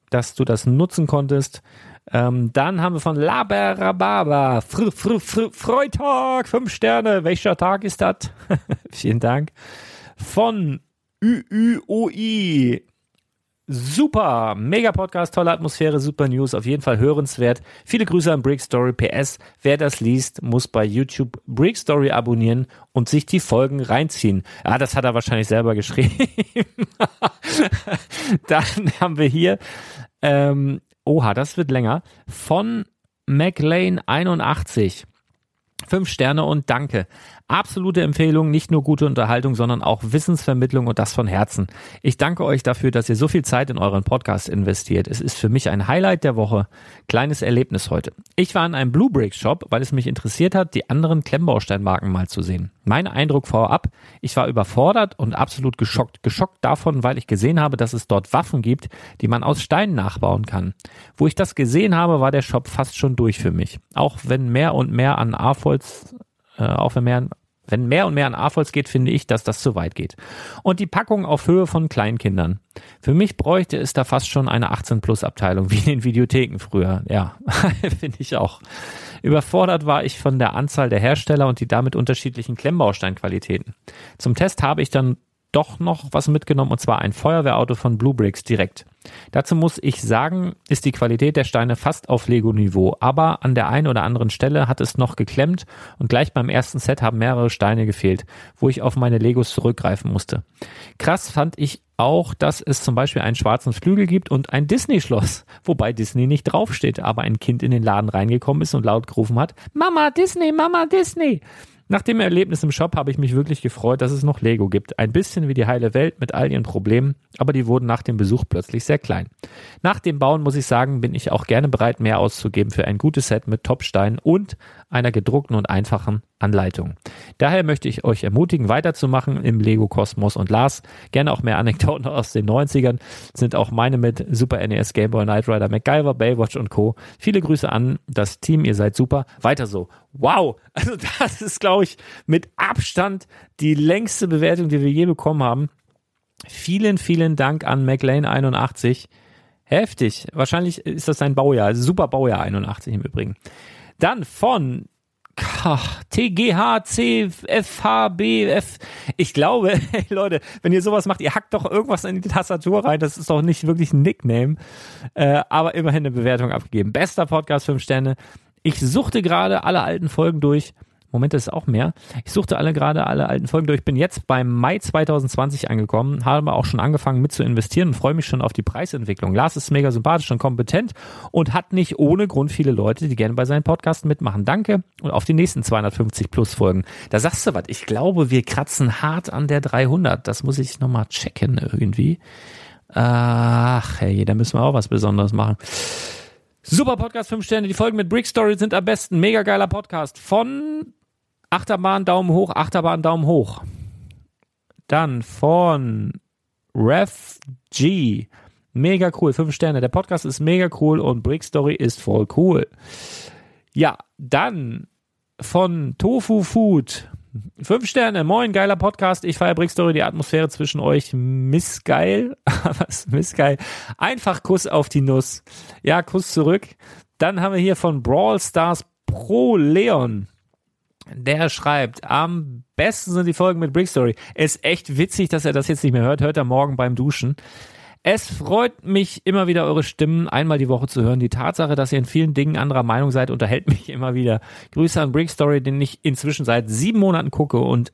dass du das nutzen konntest. Ähm, dann haben wir von Laberababa, Fr Fr Fr Freitag, fünf Sterne. Welcher Tag ist das? [LAUGHS] Vielen Dank. Von ÜÜOI, Super, mega Podcast, tolle Atmosphäre, super News, auf jeden Fall hörenswert. Viele Grüße an Brick Story. PS, wer das liest, muss bei YouTube Brick Story abonnieren und sich die Folgen reinziehen. Ja, das hat er wahrscheinlich selber geschrieben. [LAUGHS] Dann haben wir hier, ähm, oha, das wird länger, von McLean 81. Fünf Sterne und danke. Absolute Empfehlung, nicht nur gute Unterhaltung, sondern auch Wissensvermittlung und das von Herzen. Ich danke euch dafür, dass ihr so viel Zeit in euren Podcast investiert. Es ist für mich ein Highlight der Woche. Kleines Erlebnis heute. Ich war in einem Blue Brick Shop, weil es mich interessiert hat, die anderen Klemmbausteinmarken mal zu sehen. Mein Eindruck vorab, ich war überfordert und absolut geschockt. Geschockt davon, weil ich gesehen habe, dass es dort Waffen gibt, die man aus Steinen nachbauen kann. Wo ich das gesehen habe, war der Shop fast schon durch für mich. Auch wenn mehr und mehr an AFOLs äh, auch wenn mehr, wenn mehr und mehr an AFOLs geht, finde ich, dass das zu weit geht. Und die Packung auf Höhe von Kleinkindern. Für mich bräuchte es da fast schon eine 18-Plus-Abteilung, [LAUGHS] wie in den Videotheken früher. Ja, [LAUGHS] finde ich auch. Überfordert war ich von der Anzahl der Hersteller und die damit unterschiedlichen Klemmbausteinqualitäten. Zum Test habe ich dann doch noch was mitgenommen und zwar ein Feuerwehrauto von Blue Bricks direkt. Dazu muss ich sagen, ist die Qualität der Steine fast auf Lego-Niveau, aber an der einen oder anderen Stelle hat es noch geklemmt und gleich beim ersten Set haben mehrere Steine gefehlt, wo ich auf meine Legos zurückgreifen musste. Krass fand ich auch, dass es zum Beispiel einen schwarzen Flügel gibt und ein Disney-Schloss, wobei Disney nicht draufsteht, aber ein Kind in den Laden reingekommen ist und laut gerufen hat, Mama Disney, Mama Disney. Nach dem Erlebnis im Shop habe ich mich wirklich gefreut, dass es noch Lego gibt. Ein bisschen wie die heile Welt mit all ihren Problemen, aber die wurden nach dem Besuch plötzlich sehr klein. Nach dem Bauen muss ich sagen, bin ich auch gerne bereit, mehr auszugeben für ein gutes Set mit Topsteinen und einer gedruckten und einfachen Anleitung. Daher möchte ich euch ermutigen, weiterzumachen im Lego Kosmos und Lars. Gerne auch mehr Anekdoten aus den 90ern sind auch meine mit Super NES, Game Boy, Knight Rider, MacGyver, Baywatch und Co. Viele Grüße an das Team, ihr seid super. Weiter so. Wow, also [LAUGHS] das ist, glaube ich, mit Abstand die längste Bewertung, die wir je bekommen haben. Vielen, vielen Dank an McLean81. Heftig. Wahrscheinlich ist das sein Baujahr. Super Baujahr 81 im Übrigen. Dann von TGHCFHBF. Ich glaube, [LAUGHS] hey Leute, wenn ihr sowas macht, ihr hackt doch irgendwas in die Tastatur rein. Das ist doch nicht wirklich ein Nickname. Äh, aber immerhin eine Bewertung abgegeben. Bester Podcast, 5 Sterne. Ich suchte gerade alle alten Folgen durch Moment, das ist auch mehr. Ich suchte alle gerade alle alten Folgen durch. Bin jetzt beim Mai 2020 angekommen, habe auch schon angefangen mit zu investieren und freue mich schon auf die Preisentwicklung. Lars ist mega sympathisch und kompetent und hat nicht ohne Grund viele Leute, die gerne bei seinen Podcasts mitmachen. Danke und auf die nächsten 250 plus Folgen. Da sagst du was. Ich glaube, wir kratzen hart an der 300. Das muss ich nochmal checken irgendwie. Ach, hey, da müssen wir auch was Besonderes machen. Super Podcast, 5 Sterne. Die Folgen mit Brick Story sind am besten. Mega geiler Podcast. Von Achterbahn Daumen hoch, Achterbahn Daumen hoch. Dann von Ref G. Mega cool, 5 Sterne. Der Podcast ist mega cool und Brick Story ist voll cool. Ja, dann von Tofu Food. Fünf Sterne, moin, geiler Podcast. Ich feiere Brickstory, die Atmosphäre zwischen euch. Missgeil. [LAUGHS] Was? Missgeil. Einfach Kuss auf die Nuss. Ja, Kuss zurück. Dann haben wir hier von Brawl Stars Pro Leon. Der schreibt, am besten sind die Folgen mit Brickstory. Ist echt witzig, dass er das jetzt nicht mehr hört. Hört er morgen beim Duschen. Es freut mich immer wieder, eure Stimmen einmal die Woche zu hören. Die Tatsache, dass ihr in vielen Dingen anderer Meinung seid, unterhält [LAUGHS] mich immer wieder. Grüße an Brickstory, den ich inzwischen seit sieben Monaten gucke und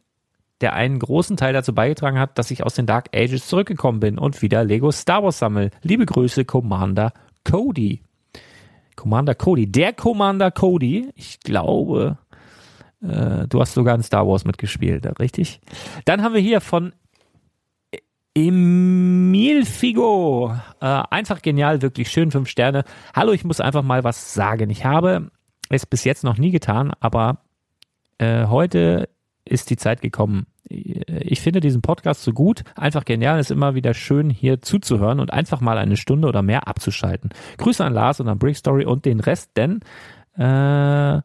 der einen großen Teil dazu beigetragen hat, dass ich aus den Dark Ages zurückgekommen bin und wieder Lego Star Wars sammel. Liebe Grüße, Commander Cody. Commander Cody. Der Commander Cody, ich glaube, äh, du hast sogar in Star Wars mitgespielt, richtig? Dann haben wir hier von Emil Figo. Äh, einfach genial, wirklich schön, fünf Sterne. Hallo, ich muss einfach mal was sagen. Ich habe es bis jetzt noch nie getan, aber äh, heute ist die Zeit gekommen. Ich finde diesen Podcast so gut, einfach genial, ist immer wieder schön hier zuzuhören und einfach mal eine Stunde oder mehr abzuschalten. Grüße an Lars und an Brick Story und den Rest, denn äh,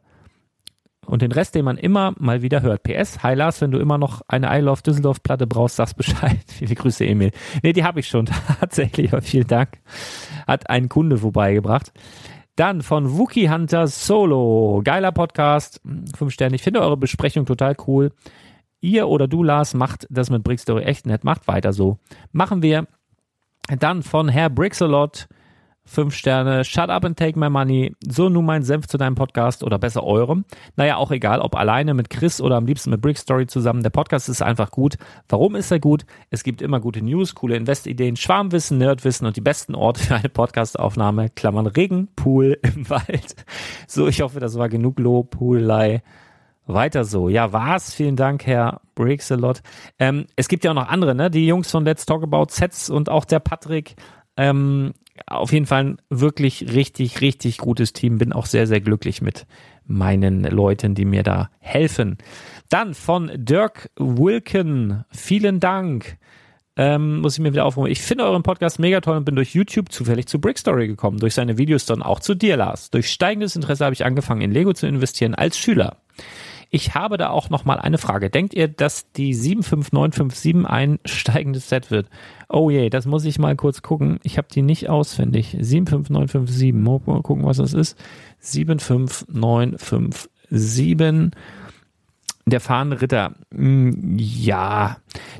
und den Rest, den man immer mal wieder hört. PS, hi Lars, wenn du immer noch eine I Love Düsseldorf Platte brauchst, sagst Bescheid. [LAUGHS] Viele Grüße, Emil. Nee, die habe ich schon [LAUGHS] tatsächlich, aber vielen Dank. Hat ein Kunde vorbeigebracht. Dann von Wookie Hunter Solo. Geiler Podcast. Fünf Sterne. Ich finde eure Besprechung total cool. Ihr oder du, Lars, macht das mit Brickstory echt nett. Macht weiter so. Machen wir. Dann von Herr Brixalot. Fünf Sterne, shut up and take my money. So nun mein Senf zu deinem Podcast oder besser eurem. Naja, auch egal, ob alleine mit Chris oder am liebsten mit Brick Story zusammen. Der Podcast ist einfach gut. Warum ist er gut? Es gibt immer gute News, coole Investideen, Schwarmwissen, Nerdwissen und die besten Orte für eine Podcastaufnahme. Klammern Regen, Pool [LAUGHS] im Wald. So, ich hoffe, das war genug Lob, Poolei. Weiter so. Ja, war's. Vielen Dank, Herr Breaks a lot. Ähm, es gibt ja auch noch andere, ne? Die Jungs von Let's Talk About Sets und auch der Patrick. Ähm, auf jeden Fall ein wirklich richtig, richtig gutes Team. Bin auch sehr, sehr glücklich mit meinen Leuten, die mir da helfen. Dann von Dirk Wilken. Vielen Dank. Ähm, muss ich mir wieder aufrufen. Ich finde euren Podcast mega toll und bin durch YouTube zufällig zu Brickstory gekommen. Durch seine Videos dann auch zu dir, Lars. Durch steigendes Interesse habe ich angefangen, in Lego zu investieren als Schüler. Ich habe da auch noch mal eine Frage. Denkt ihr, dass die 75957 ein steigendes Set wird? Oh je, das muss ich mal kurz gucken. Ich habe die nicht auswendig. 75957. Mal gucken, was das ist. 75957. Der fahrende Ritter. Hm, ja,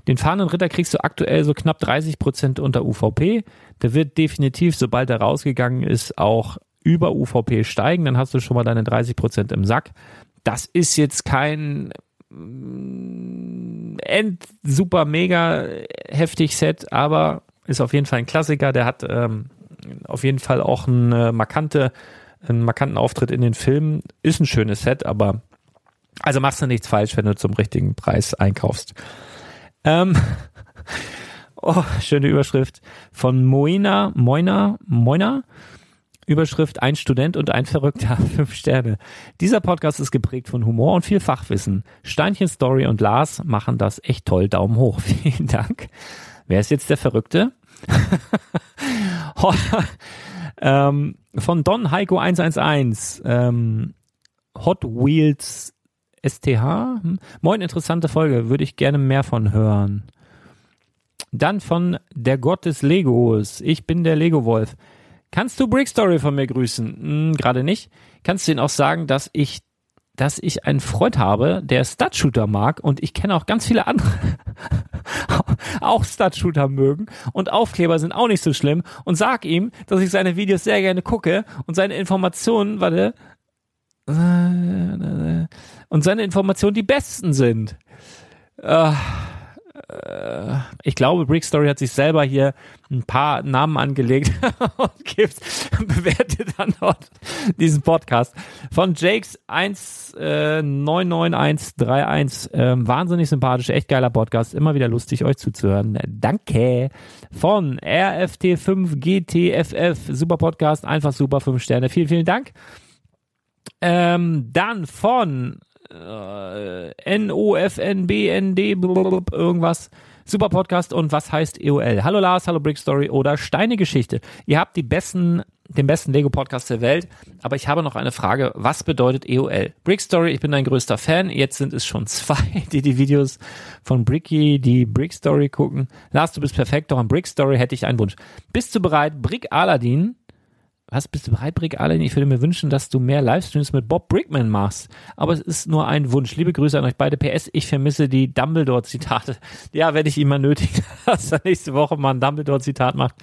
den fahrenden Ritter kriegst du aktuell so knapp 30 Prozent unter UVP. Der wird definitiv, sobald er rausgegangen ist, auch über UVP steigen. Dann hast du schon mal deine 30 Prozent im Sack. Das ist jetzt kein mm, end super mega heftig Set, aber ist auf jeden Fall ein Klassiker. Der hat ähm, auf jeden Fall auch eine markante, einen markanten Auftritt in den Filmen. Ist ein schönes Set, aber also machst du nichts falsch, wenn du zum richtigen Preis einkaufst. Ähm, [LAUGHS] oh, schöne Überschrift von Moina, Moina, Moina. Überschrift Ein Student und ein Verrückter. [LAUGHS] Fünf Sterne. Dieser Podcast ist geprägt von Humor und viel Fachwissen. Steinchen Story und Lars machen das echt toll. Daumen hoch. [LAUGHS] Vielen Dank. Wer ist jetzt der Verrückte? [LAUGHS] ähm, von Don Heiko 111. Ähm, Hot Wheels STH. Hm? Moin, interessante Folge. Würde ich gerne mehr von hören. Dann von der Gott des Legos. Ich bin der Lego-Wolf. Kannst du Brickstory von mir grüßen? Hm, Gerade nicht. Kannst du ihnen auch sagen, dass ich, dass ich einen Freund habe, der Stud-Shooter mag und ich kenne auch ganz viele andere, [LAUGHS] auch Stud-Shooter mögen und Aufkleber sind auch nicht so schlimm und sag ihm, dass ich seine Videos sehr gerne gucke und seine Informationen, warte, und seine Informationen die besten sind. Äh, äh, ich glaube, Brick Story hat sich selber hier ein paar Namen angelegt [LAUGHS] und gibt, bewertet dann dort diesen Podcast. Von Jakes 199131. Äh, ähm, wahnsinnig sympathisch, echt geiler Podcast. Immer wieder lustig, euch zuzuhören. Danke. Von RFT5GTFF. Super Podcast, einfach super, fünf Sterne. Vielen, vielen Dank. Ähm, dann von äh, N-O-F-N-B-N-D irgendwas. Super Podcast und was heißt EOL? Hallo Lars, hallo Brick Story oder Steine Geschichte. Ihr habt die besten, den besten Lego Podcast der Welt, aber ich habe noch eine Frage. Was bedeutet EOL? Brick Story, ich bin dein größter Fan. Jetzt sind es schon [LAUGHS] zwei, die die Videos von Bricky, die Brick Story gucken. Lars, du bist perfekt, doch an Brick Story hätte ich einen Wunsch. Bist du bereit, Brick Aladdin was bist du bereit, Brick Allen? Ich würde mir wünschen, dass du mehr Livestreams mit Bob Brickman machst. Aber es ist nur ein Wunsch. Liebe Grüße an euch beide. PS, ich vermisse die Dumbledore-Zitate. [LAUGHS] Ja, werde ich ihn mal nötigen, [LAUGHS] dass er nächste Woche mal ein Dumbledore-Zitat macht.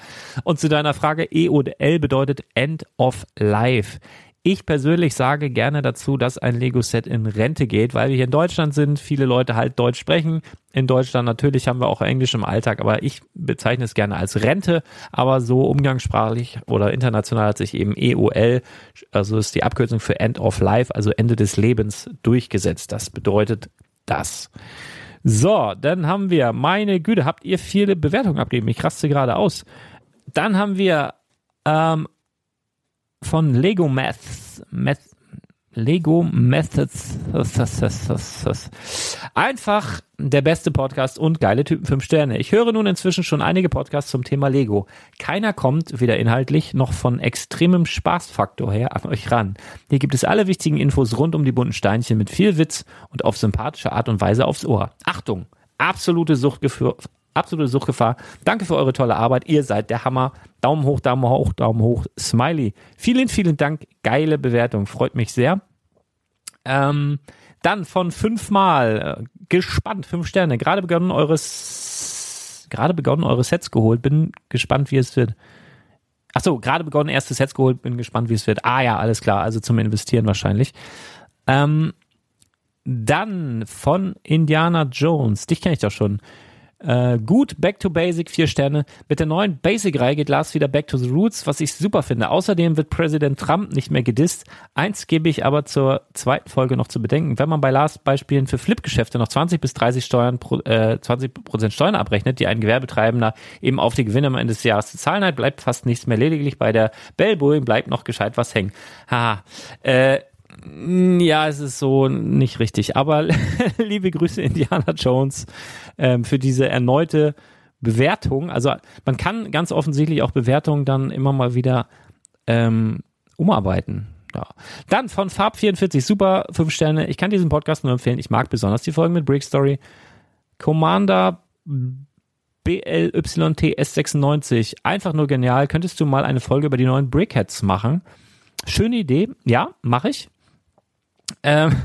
Und zu deiner Frage, E oder L bedeutet End of Life. Ich persönlich sage gerne dazu, dass ein Lego-Set in Rente geht, weil wir hier in Deutschland sind, viele Leute halt Deutsch sprechen. In Deutschland natürlich haben wir auch Englisch im Alltag, aber ich bezeichne es gerne als Rente, aber so umgangssprachlich oder international hat sich eben EOL, also ist die Abkürzung für End of Life, also Ende des Lebens durchgesetzt. Das bedeutet das. So, dann haben wir, meine Güte, habt ihr viele Bewertungen abgegeben? Ich raste gerade aus. Dann haben wir ähm, von Lego Maths, Math, Lego Methods. Einfach der beste Podcast und geile Typen 5 Sterne. Ich höre nun inzwischen schon einige Podcasts zum Thema Lego. Keiner kommt weder inhaltlich noch von extremem Spaßfaktor her an euch ran. Hier gibt es alle wichtigen Infos rund um die bunten Steinchen mit viel Witz und auf sympathische Art und Weise aufs Ohr. Achtung! Absolute Suchtgefühl, absolute Suchtgefahr. Danke für eure tolle Arbeit. Ihr seid der Hammer. Daumen hoch, Daumen hoch, Daumen hoch. Smiley. Vielen, vielen Dank. Geile Bewertung. Freut mich sehr. Ähm, dann von fünfmal. Äh, gespannt. Fünf Sterne. Gerade begonnen eures, gerade begonnen eure Sets geholt. Bin gespannt, wie es wird. Ach so, gerade begonnen erste Sets geholt. Bin gespannt, wie es wird. Ah ja, alles klar. Also zum Investieren wahrscheinlich. Ähm, dann von Indiana Jones. Dich kenne ich doch schon. Äh, gut, Back to Basic, vier Sterne. Mit der neuen Basic-Reihe geht Lars wieder Back to the Roots, was ich super finde. Außerdem wird Präsident Trump nicht mehr gedisst. Eins gebe ich aber zur zweiten Folge noch zu bedenken. Wenn man bei Lars Beispielen für Flip-Geschäfte noch 20 bis 30 Steuern, äh, 20 Prozent Steuern abrechnet, die ein Gewerbetreibender eben auf die Gewinne am Ende des Jahres zu zahlen hat, bleibt fast nichts mehr. Lediglich bei der Bell Boeing bleibt noch gescheit was hängen. Haha. Äh, ja, es ist so nicht richtig. Aber [LAUGHS] liebe Grüße, Indiana Jones, ähm, für diese erneute Bewertung. Also man kann ganz offensichtlich auch Bewertungen dann immer mal wieder ähm, umarbeiten. Ja. Dann von Farb44, super, fünf Sterne. Ich kann diesen Podcast nur empfehlen. Ich mag besonders die Folgen mit Brick Story. Commander BLYTS96, einfach nur genial. Könntest du mal eine Folge über die neuen Brickheads machen? Schöne Idee. Ja, mache ich. Ähm,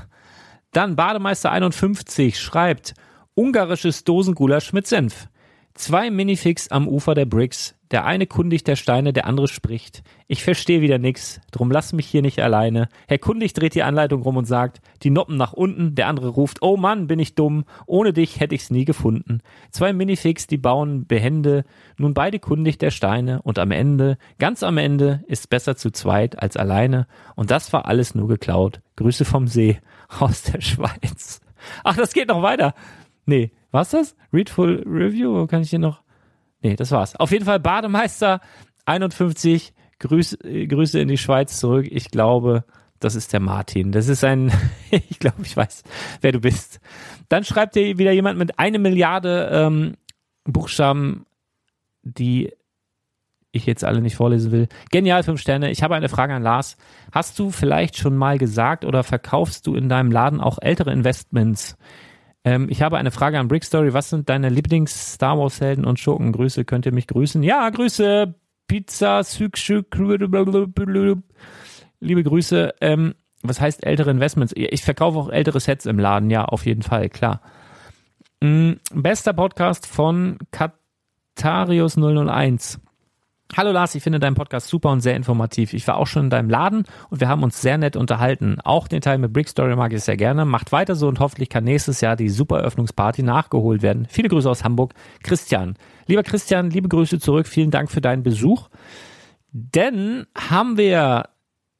dann Bademeister 51 schreibt, ungarisches Dosengulasch mit Senf. Zwei Minifix am Ufer der Bricks. Der eine kundigt der Steine, der andere spricht. Ich verstehe wieder nix, drum lass mich hier nicht alleine. Herr Kundig dreht die Anleitung rum und sagt, die Noppen nach unten, der andere ruft, oh Mann, bin ich dumm, ohne dich hätte ich's nie gefunden. Zwei Minifix, die bauen behende, nun beide kundigt der Steine und am Ende, ganz am Ende, ist besser zu zweit als alleine und das war alles nur geklaut. Grüße vom See [LAUGHS] aus der Schweiz. Ach, das geht noch weiter. Nee, was das? Readful Review? Kann ich hier noch? Nee, das war's. Auf jeden Fall Bademeister 51. Grüß, Grüße in die Schweiz zurück. Ich glaube, das ist der Martin. Das ist ein, [LAUGHS] ich glaube, ich weiß, wer du bist. Dann schreibt dir wieder jemand mit einer Milliarde ähm, Buchstaben, die ich jetzt alle nicht vorlesen will. Genial, fünf Sterne. Ich habe eine Frage an Lars. Hast du vielleicht schon mal gesagt oder verkaufst du in deinem Laden auch ältere Investments? Ähm, ich habe eine Frage an Brickstory. Was sind deine Lieblings-Star Wars-Helden und Schurken? Grüße, könnt ihr mich grüßen? Ja, Grüße, Pizza, Sükschük, liebe Grüße. Ähm, was heißt ältere Investments? Ich verkaufe auch ältere Sets im Laden, ja, auf jeden Fall, klar. Mhm, bester Podcast von Katarius 001. Hallo Lars, ich finde deinen Podcast super und sehr informativ. Ich war auch schon in deinem Laden und wir haben uns sehr nett unterhalten. Auch den Teil mit Brick Story mag ich sehr gerne. Macht weiter so und hoffentlich kann nächstes Jahr die super Eröffnungsparty nachgeholt werden. Viele Grüße aus Hamburg. Christian. Lieber Christian, liebe Grüße zurück. Vielen Dank für deinen Besuch. Denn haben wir,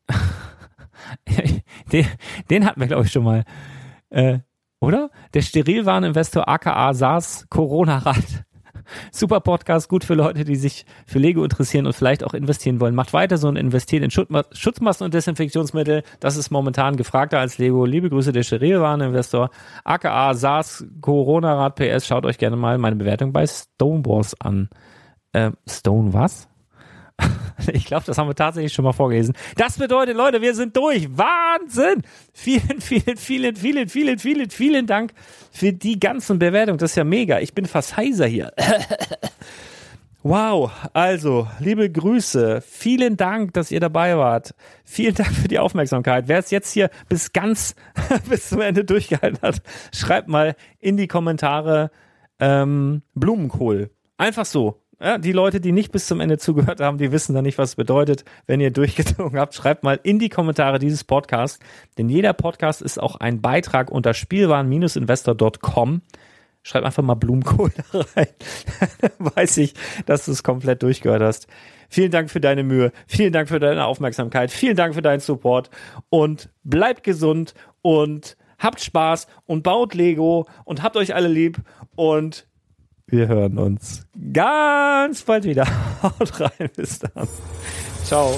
[LAUGHS] den, den hatten wir glaube ich schon mal, äh, oder? Der Sterilwareninvestor aka SARS Corona-Rat Super Podcast, gut für Leute, die sich für Lego interessieren und vielleicht auch investieren wollen. Macht weiter so und investiert in Schutzmasken und Desinfektionsmittel. Das ist momentan gefragter als Lego. Liebe Grüße, der Sterilwareninvestor, aka SARS Corona Rat PS. Schaut euch gerne mal meine Bewertung bei Stonewalls an. Äh, Stone was? [LAUGHS] Ich glaube, das haben wir tatsächlich schon mal vorgelesen. Das bedeutet, Leute, wir sind durch. Wahnsinn! Vielen, vielen, vielen, vielen, vielen, vielen, vielen Dank für die ganzen Bewertungen. Das ist ja mega. Ich bin fast heiser hier. [LAUGHS] Wow, also, liebe Grüße. Vielen Dank, dass ihr dabei wart. Vielen Dank für die Aufmerksamkeit. Wer es jetzt hier bis ganz, [LAUGHS] bis zum Ende durchgehalten hat, schreibt mal in die Kommentare ähm, Blumenkohl. Einfach so. Ja, die Leute, die nicht bis zum Ende zugehört haben, die wissen dann nicht, was es bedeutet. Wenn ihr durchgezogen habt, schreibt mal in die Kommentare dieses Podcast. Denn jeder Podcast ist auch ein Beitrag unter spielwaren-investor.com. Schreib einfach mal Blumenkohl da [LAUGHS] rein. Weiß ich, dass du es komplett durchgehört hast. Vielen Dank für deine Mühe. Vielen Dank für deine Aufmerksamkeit. Vielen Dank für deinen Support. Und bleibt gesund und habt Spaß und baut Lego und habt euch alle lieb und wir hören uns ganz bald wieder. [LAUGHS] Haut rein, bis dann. Ciao.